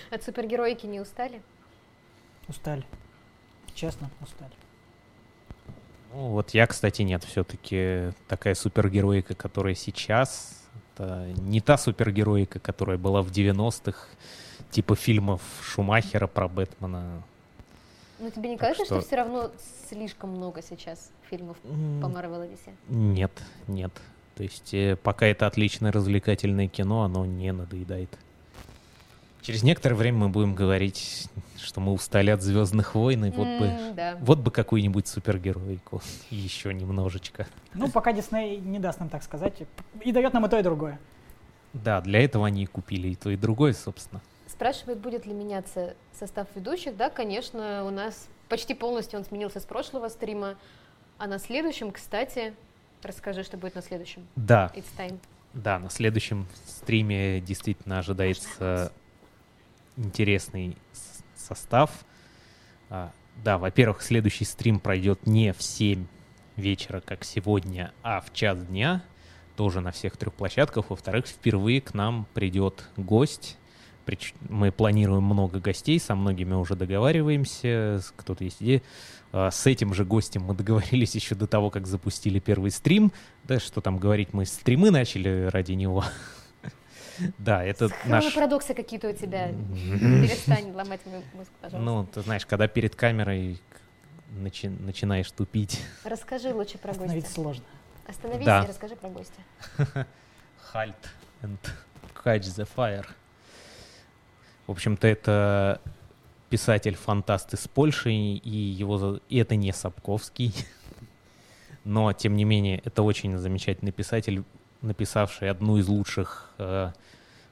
От супергероики не устали? Устали. Честно, устали. Ну, вот я, кстати, нет, все-таки такая супергероика, которая сейчас, это не та супергероика, которая была в 90-х, типа фильмов Шумахера про Бэтмена. Но тебе не Так кажется, что... что- все равно слишком много сейчас фильмов по Марвел DC? Нет, нет. То есть э, пока это отличное развлекательное кино, оно не надоедает. Через некоторое время мы будем говорить, что мы устали от Звездных войн, и вот бы, да. вот бы какую-нибудь супергероику [LAUGHS] еще немножечко. Ну, пока Дисней не даст нам так сказать. И дает нам и то, и другое. Да, для этого они и купили и то, и другое, собственно. Спрашивает, будет ли меняться состав ведущих. Да, конечно, у нас почти полностью он сменился с прошлого стрима. А на следующем, кстати, расскажи, что будет на следующем. Да, It's time. да, на следующем стриме действительно ожидается интересный состав. А, да, во-первых, следующий стрим пройдет не в 7 вечера, как сегодня, а в час дня, тоже на всех трех площадках. Во-вторых, впервые к нам придет гость. Мы планируем много гостей, со многими уже договариваемся, кто-то есть идея. А, С этим же гостем мы договорились еще до того, как запустили первый стрим. Да, что там говорить, мы стримы начали ради него. [LAUGHS] Да, это наш... парадоксы какие-то у тебя. Перестань ломать мой мозг, пожалуйста. Ну, ты знаешь, когда перед камерой начи- начинаешь тупить. Расскажи лучше про гостя. сложно. Остановись Да. и расскажи про гостя. [LAUGHS] Halt and catch the fire. В общем-то, это писатель-фантаст из Польши, и его и это не Сапковский. [LAUGHS] Но, тем не менее, это очень замечательный писатель, написавший одну из лучших э,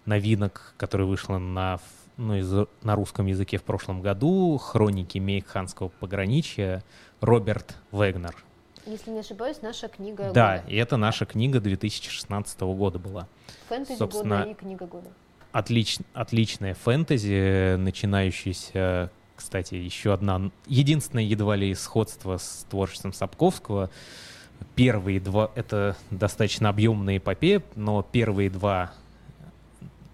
новинок, которая вышла на, ну, из- на русском языке в прошлом году, «Хроники Мейкханского пограничья» Роберт Вегнер. Если не ошибаюсь, наша книга Да, года. и это наша книга 2016 года была. Фэнтези собственно, года и книга года. Отлич, отличная фэнтези, начинающаяся, кстати, еще одна, единственное едва ли сходство с творчеством Сапковского. Первые два, это достаточно объемная эпопея, но первые два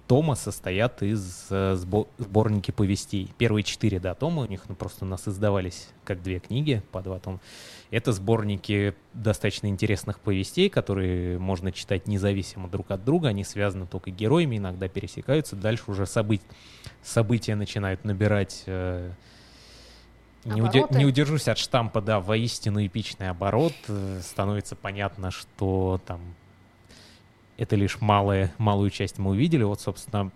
тома состоят из э, сбо- сборники повестей. Первые четыре, да, тома у них ну, просто у нас издавались как две книги по два тома. Это сборники достаточно интересных повестей, которые можно читать независимо друг от друга. Они связаны только героями, иногда пересекаются. Дальше уже событ- события начинают набирать... э, не, Обороты. не удержусь от штампа, да, воистину эпичный оборот. Э, Становится понятно, что там это лишь малая, малую часть мы увидели. Вот, собственно,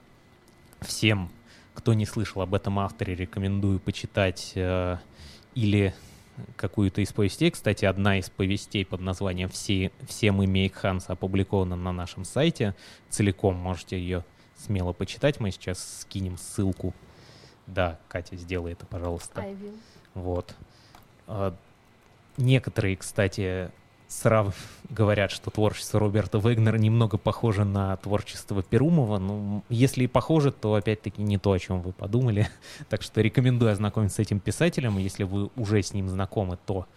всем, кто не слышал об этом авторе, рекомендую почитать э, или какую-то из повестей. Кстати, одна из повестей под названием «Все, все мы Мейк Ханс» опубликована на нашем сайте. Целиком можете ее смело почитать. Мы сейчас скинем ссылку. Да, Катя, сделай это, пожалуйста. I will. Вот. А, Некоторые, кстати, срав... говорят, что творчество Роберта Вегнера немного похоже на творчество Перумова. Ну, если и похоже, то опять-таки не то, о чем вы подумали. [LAUGHS] Так что рекомендую ознакомиться с этим писателем. Если вы уже с ним знакомы, то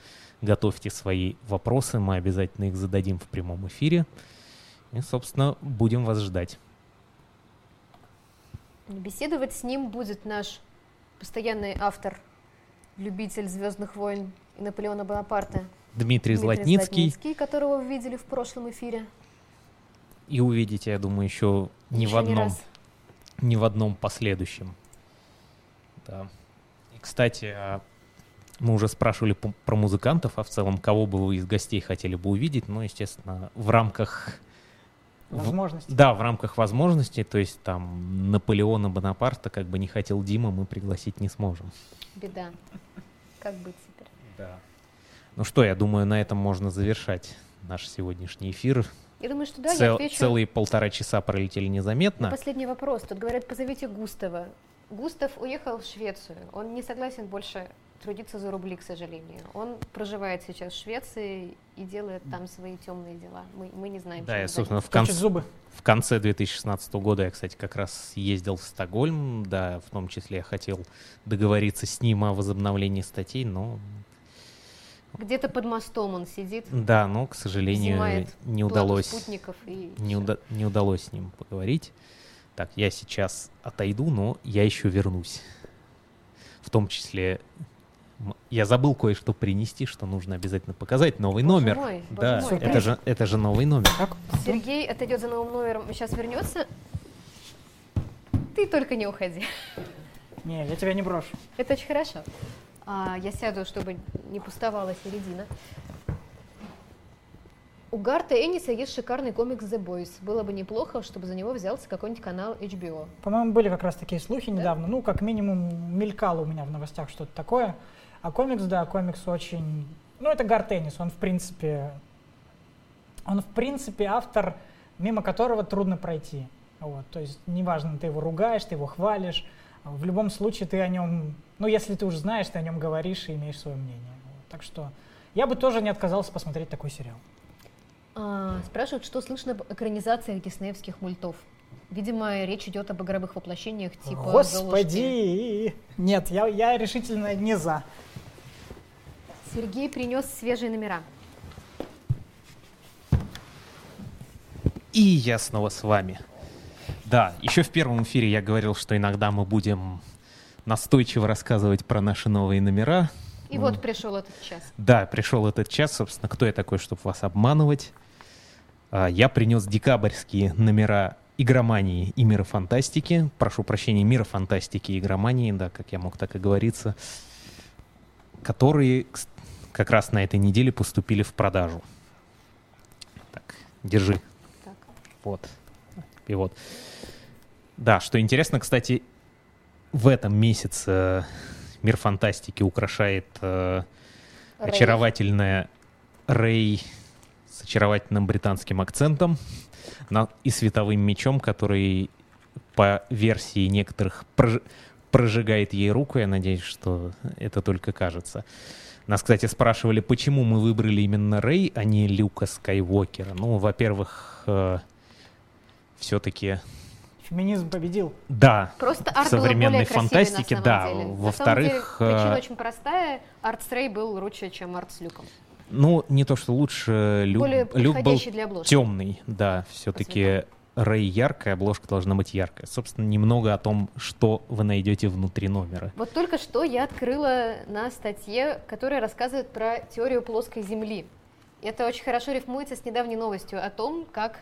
готовьте свои вопросы. Мы обязательно их зададим в прямом эфире. И, собственно, будем вас ждать. Беседовать с ним будет наш постоянный автор, любитель Звездных войн и Наполеона Бонапарта. Дмитрий, Дмитрий Златницкий. Златницкий, которого вы видели в прошлом эфире. И увидите, я думаю, еще не в одном раз. ни в одном последующем. Да. И, кстати, а, мы уже спрашивали про музыкантов, а в целом, кого бы вы из гостей хотели бы увидеть, ну, естественно, в рамках... в- Возможности. да, в рамках возможностей, то есть там Наполеона Бонапарта, как бы не хотел Дима, мы пригласить не сможем. Беда. Как быть теперь? Да. Ну что, я думаю, на этом можно завершать наш сегодняшний эфир. Я думаю, что да, я Цел- отвечу Целые полтора часа пролетели незаметно. последний вопрос. Тут говорят, позовите Густава. Густав уехал в Швецию. Он не согласен больше трудиться за рубли, к сожалению. Он проживает сейчас в Швеции и делает там свои темные дела. Мы, мы не знаем, Да, я, собственно, в конце, зубы. В конце 2016 года я, кстати, как раз ездил в Стокгольм, да, в том числе я хотел договориться с ним о возобновлении статей, но Где-то под мостом он сидит, да, но, к сожалению, не удалось, спутников и не, уда- не удалось с ним поговорить. Так, я сейчас отойду, но я еще вернусь. В том числе я забыл кое-что принести, что нужно обязательно показать. Новый боже номер. Мой, да, мой. это же, это же новый номер. Как? Сергей отойдет за новым номером, сейчас вернется. Ты только не уходи. Не, я тебя не брошу. Это очень хорошо. А, я сяду, чтобы не пустовала середина. У Гарта Энниса есть шикарный комикс The Boys. Было бы неплохо, чтобы за него взялся какой-нибудь канал HBO. По-моему, были как раз такие слухи да? недавно. Ну, как минимум, мелькало у меня в новостях что-то такое. А комикс, да, комикс очень... Ну, это Гарт Эннис, он, в принципе... Он, в принципе, автор, мимо которого трудно пройти. Вот, то есть, неважно, ты его ругаешь, ты его хвалишь, в любом случае ты о нем, ну, если ты уже знаешь, ты о нем говоришь и имеешь свое мнение. Так что я бы тоже не отказался посмотреть такой сериал. А, спрашивают, что слышно об экранизациях диснеевских мультов. Видимо, речь идет об игровых воплощениях типа Господи! Золушки. Нет, я, я решительно не за. Сергей принес свежие номера. И я снова с вами. Да, еще в первом эфире я говорил, что иногда мы будем настойчиво рассказывать про наши новые номера. И ну, вот пришел этот час. Да, пришел этот час. Собственно, кто я такой, чтобы вас обманывать? А, я принес декабрьские номера игромании и мира фантастики. Прошу прощения, мира фантастики и игромании, да, как я мог так и говориться. Которые как раз на этой неделе поступили в продажу. Так, держи. Так. Вот. И вот. Да, что интересно, кстати, в этом месяце мир фантастики украшает э, очаровательная Рэй с очаровательным британским акцентом на, и световым мечом, который по версии некоторых прож, прожигает ей руку. Я надеюсь, что это только кажется. Нас, кстати, спрашивали, почему мы выбрали именно Рэй, а не Люка Скайуокера. Ну, во-первых, э, все-таки феминизм победил. Да. Просто арт в современной фантастике, да. Во-вторых, причина э, очень простая. Арт Рэй был лучше, чем арт с Люком. Ну, не то, что лучше. Люк, Люк был темный, да. Все-таки Рэй яркая, обложка должна быть яркая. Собственно, немного о том, что вы найдете внутри номера. Вот только что я открыла на статье, которая рассказывает про теорию плоской Земли. Это очень хорошо рифмуется с недавней новостью о том, как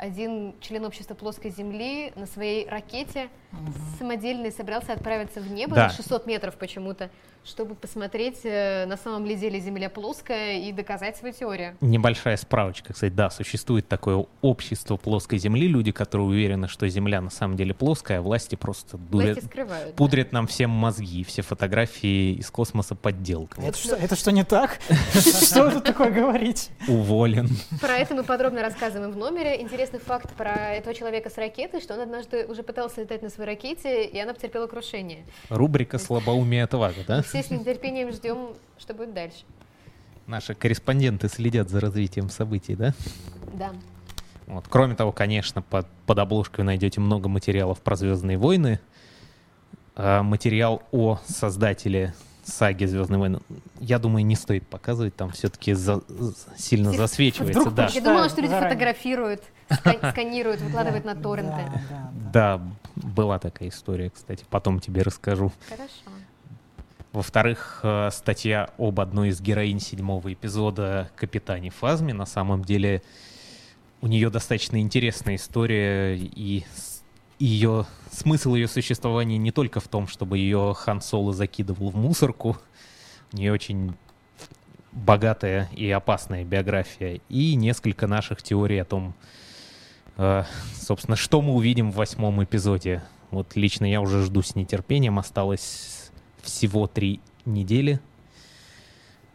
один член общества плоской Земли на своей ракете угу. самодельной собирался отправиться в небо да. на 600 метров почему-то, чтобы посмотреть, э, на самом ли деле Земля плоская и доказать свою теорию. Небольшая справочка, кстати, да, существует такое общество плоской Земли, люди, которые уверены, что Земля на самом деле плоская, а власти просто дурят, власти скрывают, пудрят да. нам всем мозги, все фотографии из космоса подделка. Это, что, это что не так? [LAUGHS] Что тут такое говорите? Уволен. Про это мы подробно рассказываем в номере. Интересный факт про этого человека с ракетой, что он однажды уже пытался летать на своей ракете, и она потерпела крушение. Рубрика «Слабоумие отвага», да? Все с нетерпением ждем, что будет дальше. Наши корреспонденты следят за развитием событий, да? Да. Вот. Кроме того, конечно, под, под обложкой вы найдете много материалов про Звездные войны. А материал о создателе саги Звездные войны, я думаю, не стоит показывать, там все-таки за, сильно засвечивается. Вдруг да. Я думала, что люди фотографируют, сканируют, выкладывают на торренты. Да, была такая история, кстати, потом тебе расскажу. Хорошо. Во-вторых, э, статья об одной из героинь седьмого эпизода «Капитане Фазме». На самом деле у нее достаточно интересная история, и ее смысл ее существования не только в том, чтобы ее Хан Соло закидывал в мусорку. У нее очень богатая и опасная биография. И несколько наших теорий о том, э, собственно, что мы увидим в восьмом эпизоде. Вот лично я уже жду с нетерпением. Осталось всего три недели.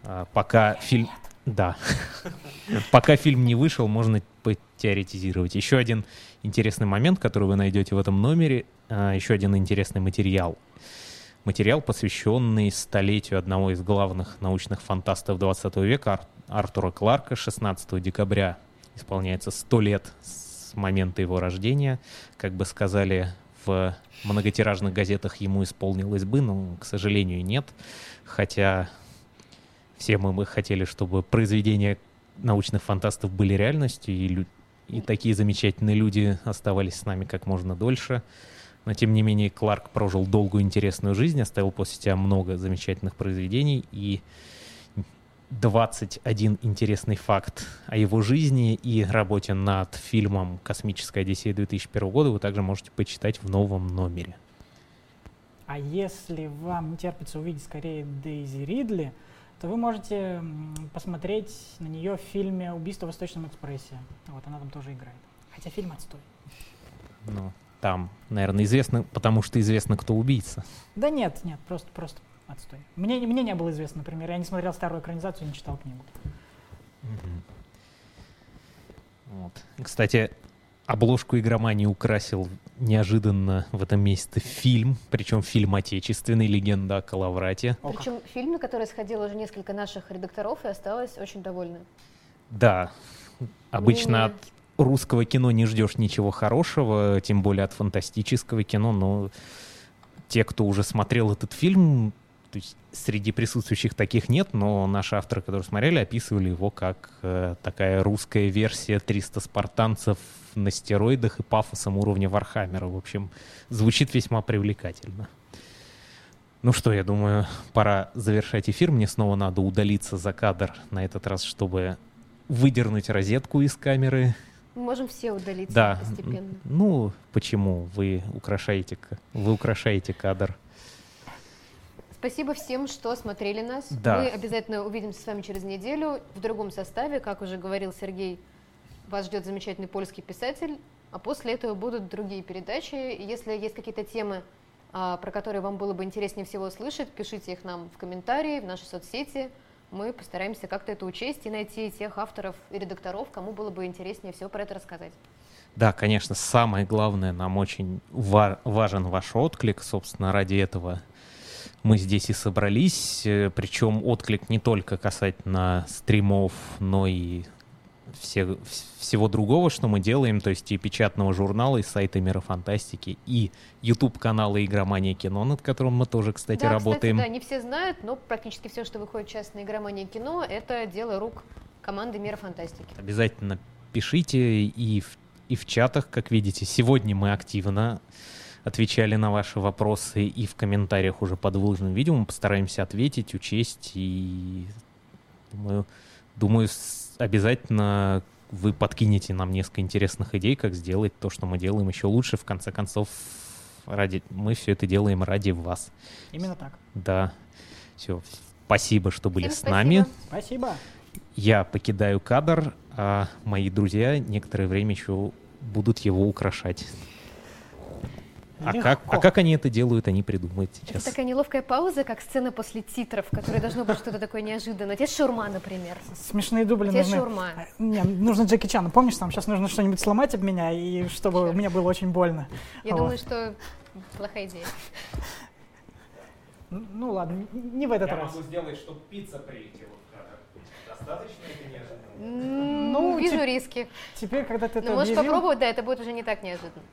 А, пока фильм... Да. [LAUGHS] Пока фильм не вышел, можно теоретизировать. Еще один интересный момент, который вы найдете в этом номере, а, еще один интересный материал. Материал, посвященный столетию одного из главных научных фантастов 20 века, Артура Кларка, 16 декабря исполняется 100 лет с момента его рождения. Как бы сказали в многотиражных газетах ему исполнилось бы, но, к сожалению, нет. Хотя все мы бы хотели, чтобы произведения научных фантастов были реальностью, и, и такие замечательные люди оставались с нами как можно дольше. Но, тем не менее, Кларк прожил долгую интересную жизнь, оставил после себя много замечательных произведений и 21 интересный факт о его жизни и работе над фильмом «Космическая Одиссея» 2001 года вы также можете почитать в новом номере. А если вам не терпится увидеть скорее Дейзи Ридли, то вы можете посмотреть на нее в фильме «Убийство в Восточном экспрессе». Вот она там тоже играет. Хотя фильм отстой. Ну, там, наверное, известно, потому что известно, кто убийца. Да нет, нет, просто, просто отстой. Мне, мне не было известно, например, я не смотрел старую экранизацию, не читал книгу. Вот. Кстати, обложку игромании украсил неожиданно в этом месяце фильм, причем фильм отечественный «Легенда о Калаврате». Причем фильм, на который сходило уже несколько наших редакторов и осталось очень довольны. Да, обычно от русского кино не ждешь ничего хорошего, тем более от фантастического кино, но те, кто уже смотрел этот фильм, то есть среди присутствующих таких нет, но наши авторы, которые смотрели, описывали его как э, такая русская версия 300 спартанцев на стероидах и пафосом уровня Вархаммера. В общем, звучит весьма привлекательно. Ну что, я думаю, пора завершать эфир. Мне снова надо удалиться за кадр на этот раз, чтобы выдернуть розетку из камеры. Мы можем все удалиться да. постепенно. Ну, почему? Вы украшаете, вы украшаете кадр. Спасибо всем, что смотрели нас. Да. Мы обязательно увидимся с вами через неделю в другом составе. Как уже говорил Сергей, вас ждет замечательный польский писатель, а после этого будут другие передачи. Если есть какие-то темы, а, про которые вам было бы интереснее всего услышать, пишите их нам в комментарии, в наши соцсети. Мы постараемся как-то это учесть и найти тех авторов и редакторов, кому было бы интереснее всего про это рассказать. Да, конечно, самое главное, нам очень важен ваш отклик. Собственно, ради этого мы здесь и собрались. Э, Причем отклик не только касательно стримов, но и все, всего другого, что мы делаем, то есть и печатного журнала, и сайта Мира Фантастики, и YouTube-канала Игромания Кино, над которым мы тоже, кстати, да, работаем. Кстати, да, не все знают, но практически все, что выходит сейчас на Игромания Кино, это дело рук команды Мира Фантастики. Обязательно пишите и в, и в чатах, как видите. Сегодня мы активно отвечали на ваши вопросы и в комментариях уже под выложенным видео. Мы постараемся ответить, учесть и думаю, думаю обязательно вы подкинете нам несколько интересных идей, как сделать то, что мы делаем еще лучше. В конце концов, ради мы все это делаем ради вас. Именно так. Да. Все. Спасибо, что были Всем с нами. Спасибо. Я покидаю кадр, а мои друзья некоторое время еще будут его украшать. А как, а как они это делают, они придумают сейчас. Это такая неловкая пауза, как сцена после титров, в которой должно быть что-то такое неожиданное. Тебе шурма, например. Смешные дубли Тебе нужны. шаурма. А, Не, нужно Джеки Чан. Помнишь, там сейчас нужно что-нибудь сломать об меня, и чтобы мне было очень больно. Я Вот. думаю, что плохая идея. Ну ладно, не- в этот раз. сделать, чтобы пицца прилетела в кадр. Достаточно это неожиданно? Ну, Ну, вижу риски. Теперь, когда ты это Но можешь объявил- попробовать, да, это будет уже не так неожиданно.